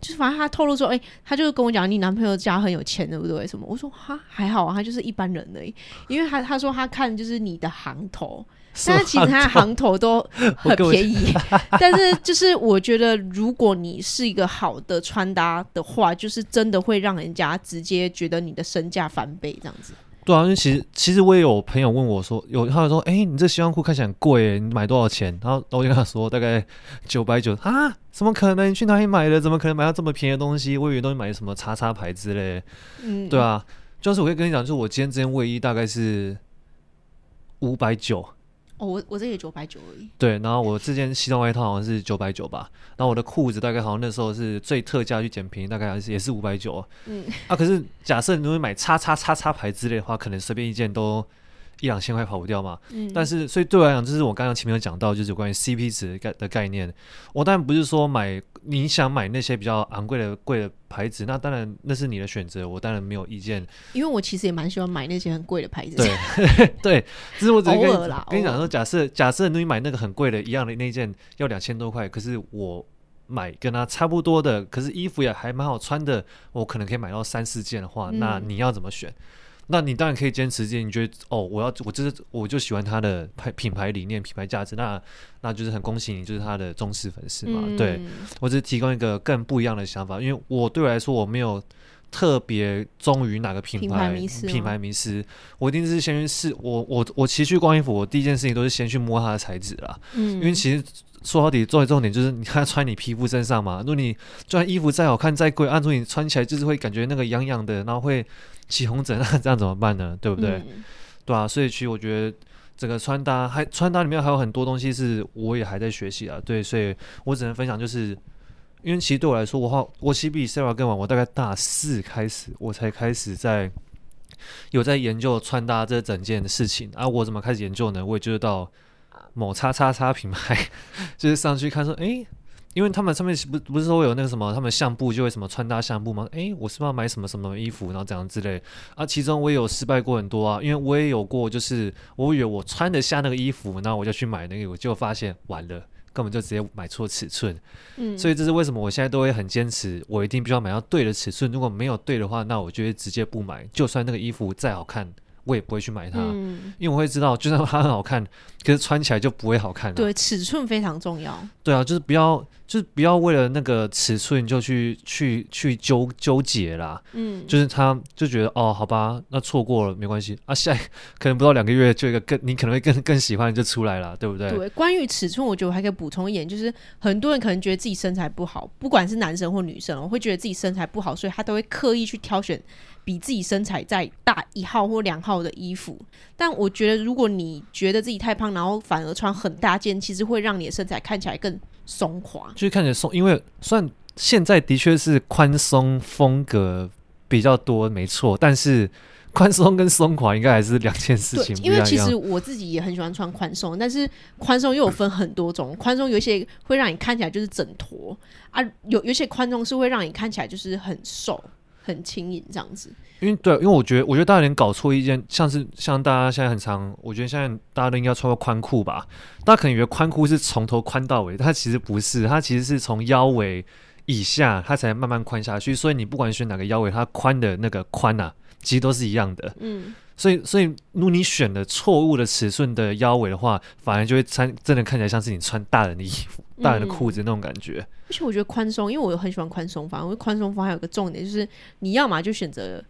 Speaker 1: 就是反正他透露说，哎、他就跟我讲你男朋友家很有钱，对不对？什么？我说哈还好啊，他就是一般人而已，因为他他说他看就是你的行头。但是其实它行头都 *laughs* 很便宜，但是就是我觉得，如果你是一个好的穿搭的话，就是真的会让人家直接觉得你的身价翻倍这样子。
Speaker 2: 对啊，因为其实其实我也有朋友问我说，有他说，哎、欸，你这西装裤看起来很贵，你买多少钱？然后我就跟他说，大概九百九啊，怎么可能？你去哪里买的？怎么可能买到这么便宜的东西？我以为都是买什么叉叉牌之类。嗯，对啊，就是我可以跟你讲，就是我今天这件卫衣大概是五百九。
Speaker 1: 哦，我我这也九百九而已。
Speaker 2: 对，然后我这件西装外套好像是九百九吧，然后我的裤子大概好像那时候是最特价去捡便宜，大概还是也是五百九。嗯，啊，可是假设你如果买叉叉叉叉牌之类的话，可能随便一件都一两千块跑不掉嘛，但是所以对我来讲，就是我刚刚前面有讲到，就是有关于 CP 值概的概念。我当然不是说买你想买那些比较昂贵的贵的牌子，那当然那是你的选择，我当然没有意见。
Speaker 1: 因为我其实也蛮喜欢买那些很贵的牌子。
Speaker 2: 对 *laughs* 对，只是我只跟跟你讲说，假设假设你买那个很贵的一样的那件要两千多块，可是我买跟它差不多的，可是衣服也还蛮好穿的，我可能可以买到三四件的话，那你要怎么选？那你当然可以坚持，你觉得哦，我要，我就是，我就喜欢他的品牌理念、品牌价值。那那就是很恭喜你，就是他的忠实粉丝嘛。对我只是提供一个更不一样的想法，因为我对我来说，我没有特别忠于哪个品牌，品牌迷失。我一定是先去试，我我我其实去逛衣服，我第一件事情都是先去摸它的材质啦，因为其实。说到底作为重点就是你看穿你皮肤身上嘛如果你穿衣服再好看再贵按住你穿起来就是会感觉那个痒痒的然后会起红疹那这样怎么办呢？对不对？对啊所以其实我觉得整个穿搭还穿搭里面还有很多东西是我也还在学习啊对所以我只能分享就是因为其实对我来说我话我其实比 sara 更晚我大概大四开始我才开始在有在研究穿搭这整件事情。啊我怎么开始研究呢？我也就是到某叉叉叉品牌，*laughs* 就是上去看说，哎、因为他们上面不不是说有那个什么，他们相簿就会什么穿搭相簿吗？哎、我是,不是要买什么什么衣服，然后怎样之类啊？其中我也有失败过很多啊，因为我也有过，就是我以为我穿得下那个衣服，然后我就去买那个，我就发现完了。根本就直接买错尺寸，嗯，所以这是为什么我现在都会很坚持，我一定必须要买到对的尺寸。如果没有对的话，那我就会直接不买。就算那个衣服再好看，我也不会去买它。因为我会知道 *laughs* 就算它很好看可是穿起来就不会好看
Speaker 1: 对尺寸非常重要。
Speaker 2: 对啊就是不要就是不要为了那个尺寸就去去去纠纠结啦。嗯。就是他就觉得哦好吧那错过了没关系。啊下一 *laughs* 可能不到两个月就一个更你可能会更更喜欢就出来了对不对？
Speaker 1: 对关于尺寸我觉得我还可以补充一点就是很多人可能觉得自己身材不好不管是男生或女生我会觉得自己身材不好所以他都会刻意去挑选比自己身材再大一号或两号的衣服。但我觉得，如果你觉得自己太胖，然后反而穿很大件，其实会让你的身材看起来更松垮，
Speaker 2: 就是看起来松。因为算现在的确是宽松风格比较多，没错，但是。宽松跟松垮应该还是两件事情。
Speaker 1: 因为其实我自己也很喜欢穿宽松，但是宽松又有分很多种。宽松有些会让你看起来就是整坨啊，有有些宽松是会让你看起来就是很瘦。很轻盈这样子。
Speaker 2: 因为对，因为我觉得我觉得大家有点搞错一件，像是像大家现在很常，我觉得现在大家都应该穿个宽裤吧。大家可能以为宽裤是从头宽到尾，它其实不是，它其实是从腰围以下它才慢慢宽下去。所以你不管选哪个腰围，它宽的那个宽啊，其实都是一样的。嗯，所以所以如果你选的错误的尺寸的腰围的话，反而就会穿真的看起来像是你穿大人的衣服。大人的裤子那种感觉、
Speaker 1: 而且我觉得宽松，因为我很喜欢宽松方。因宽松方还有个重点就是，你要嘛就选择，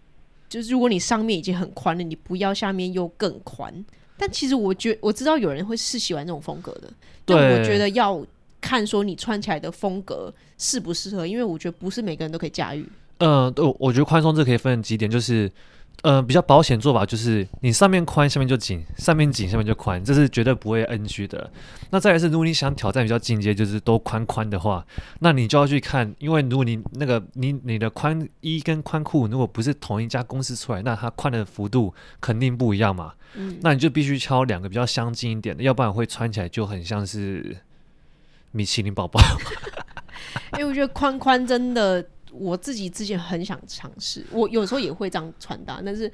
Speaker 1: 就是如果你上面已经很宽了，你不要下面又更宽。但其实我觉我知道有人会是喜欢这种风格的，但我觉得要看说你穿起来的风格适不适合，因为我觉得不是每个人都可以驾驭。
Speaker 2: 嗯，对，我觉得宽松这可以分几点，就是呃，比较保险做法就是你上面宽，下面就紧；上面紧，下面就宽，这是绝对不会 NG 的。那再来是，如果你想挑战比较进阶，就是都宽宽的话，那你就要去看，因为如果你那个你你的宽衣跟宽裤如果不是同一家公司出来，那它宽的幅度肯定不一样嘛。嗯、那你就必须挑两个比较相近一点的，要不然会穿起来就很像是米其林宝宝。*laughs*
Speaker 1: 因为我觉得宽宽真的我自己之前很想尝试，我有时候也会这样穿搭，但是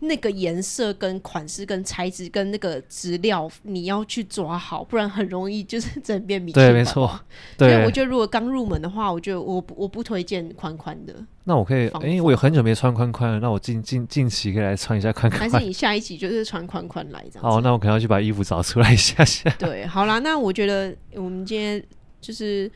Speaker 1: 那个颜色、跟款式、跟材质、跟那个质料，你要去抓好，不然很容易就是整变米。
Speaker 2: 对，没错。*laughs*
Speaker 1: 对，我觉得如果刚入门的话，我觉得我不我不推荐宽宽的。
Speaker 2: 那我可以，哎、我有很久没穿宽宽了，那我近近近期可以来穿一下宽宽。
Speaker 1: 还是你下一期就是穿宽宽来这样？
Speaker 2: 好，那我可能要去把衣服找出来一下下。
Speaker 1: 对，好啦，那我觉得我们今天就是。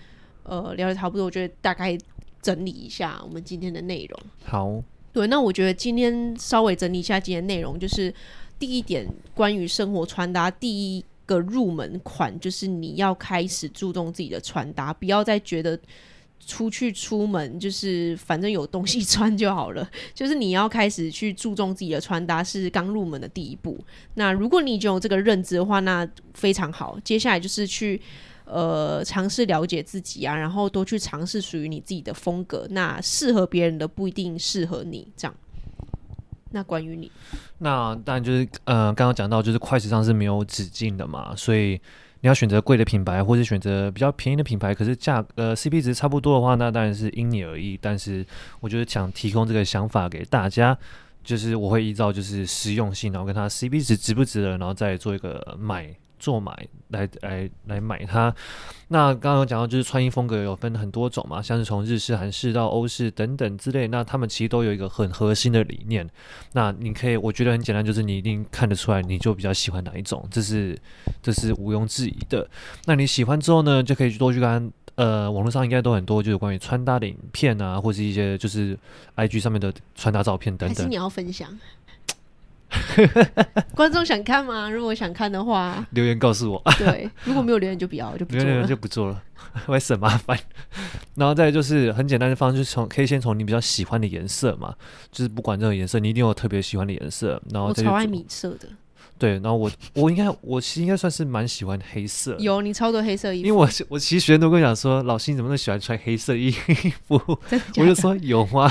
Speaker 1: 呃，聊的差不多，我觉得大概整理一下我们今天的内容。
Speaker 2: 好。
Speaker 1: 对那我觉得今天稍微整理一下今天内容就是第一点关于生活穿搭第一个入门款就是你要开始注重自己的穿搭不要再觉得出去出门就是反正有东西穿就好了。*laughs* 就是你要开始去注重自己的穿搭是刚入门的第一步。那如果你已经有这个认知的话那非常好。接下来就是去呃尝试了解自己啊，然后多去尝试属于你自己的风格。那适合别人的不一定适合你，这样。那关于你，
Speaker 2: 那当然就是呃，刚刚讲到就是快时尚是没有止境的嘛，所以。你要选择贵的品牌，或者选择比较便宜的品牌，可是价呃 CP 值差不多的话，那当然是因你而异。但是我觉得想提供这个想法给大家，就是我会依照就是实用性，然后跟它 CP 值值不值得，然后再做一个买做买来来来买它，那刚刚有讲到就是穿衣风格有分很多种嘛，像是从日式、韩式到欧式等等之类，那他们其实都有一个很核心的理念。那你可以，我觉得很简单，就是你一定看得出来，你就比较喜欢哪一种，这是这是毋庸置疑的。那你喜欢之后呢，就可以去多去看，呃，网络上应该都很多，就是关于穿搭的影片啊，或是一些就是 IG 上面的穿搭照片等等。
Speaker 1: 你要分享？*laughs* 观众想看吗？如果想看的话，
Speaker 2: 留言告诉我。
Speaker 1: 对，如果没有留言就不要，就不做了。
Speaker 2: 就不做了，*laughs* 会省麻烦。*laughs* 然后再就是很简单的方式，从可以先从你比较喜欢的颜色嘛，就是不管任何颜色，你一定有特别喜欢的颜色。然后我
Speaker 1: 超爱米色的。
Speaker 2: 对，然后我我应该我其实应该算是蛮喜欢黑色。
Speaker 1: 有你超多黑色衣服，
Speaker 2: 因为我我其实学生都跟我讲说，老师你怎么那么喜欢穿黑色衣服？*laughs* 我就说有吗？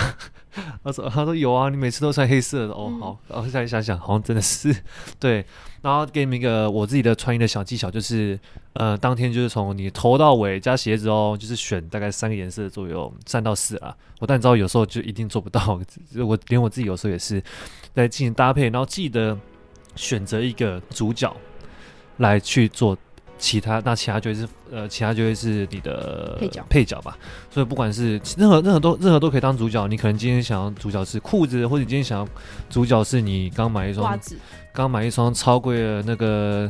Speaker 2: 他说：“他说有啊，你每次都穿黑色的哦。嗯”好，然后再想想，好像真的是对。然后给你们一个我自己的穿衣的小技巧，就是呃，当天就是从你头到尾加鞋子哦，就是选大概三个颜色左右，三到四啊。我但你知道有时候就一定做不到，*laughs* 我连我自己有时候也是在进行搭配，然后记得选择一个主角来去做。其他那其他就会是呃，其他就会是你的配角配角吧。所以不管是任何任何都任何都可以当主角。你可能今天想要主角是裤子，或者你今天想要主角是你刚买一双袜子，刚买一双超贵的那个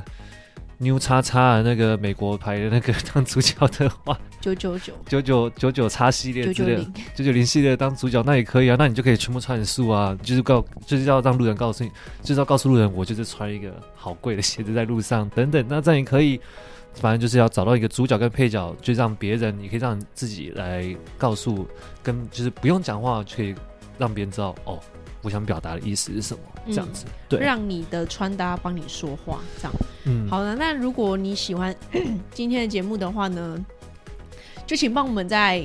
Speaker 2: New 叉叉的那个美国牌的那个当主角的话，
Speaker 1: 九九九
Speaker 2: 九九九九叉系列之类的九九零系列当主角那也可以啊。那你就可以全部穿很素啊，就是告就是要让路人告诉你，就是要告诉路人我就是穿一个好贵的鞋子在路上等等。那这样也可以。反正就是要找到一个主角跟配角，就让别人，你可以让自己来告诉，跟就是不用讲话，就可以让别人知道哦，我想表达的意思是什么，这样子，嗯、对，
Speaker 1: 让你的穿搭帮你说话，这样，嗯，好的。那如果你喜欢 *clears throat* 今天的节目的话呢，就请帮我们在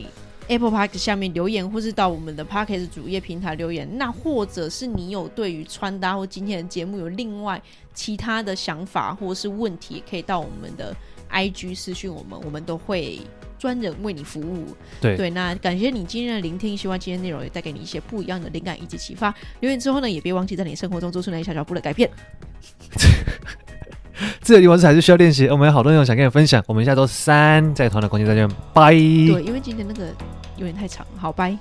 Speaker 1: Apple Podcast 下面留言，或是到我们的 Parkes 主页平台留言。那或者是你有对于穿搭或今天的节目有另外其他的想法或是问题，可以到我们的。IG 私讯我们，我们都会专人为你服务。
Speaker 2: 对
Speaker 1: 对，那感谢你今天的聆听，希望今天内容也带给你一些不一样的灵感以及启发。留言之后呢，也别忘记在你生活中做出那一小小步的改变。*laughs*
Speaker 2: 这个地方是还是需要练习。我们有好多内容想跟你分享，我们下周三在同样的空间再见，拜。对，
Speaker 1: 因为今天那个有点太长，好，拜。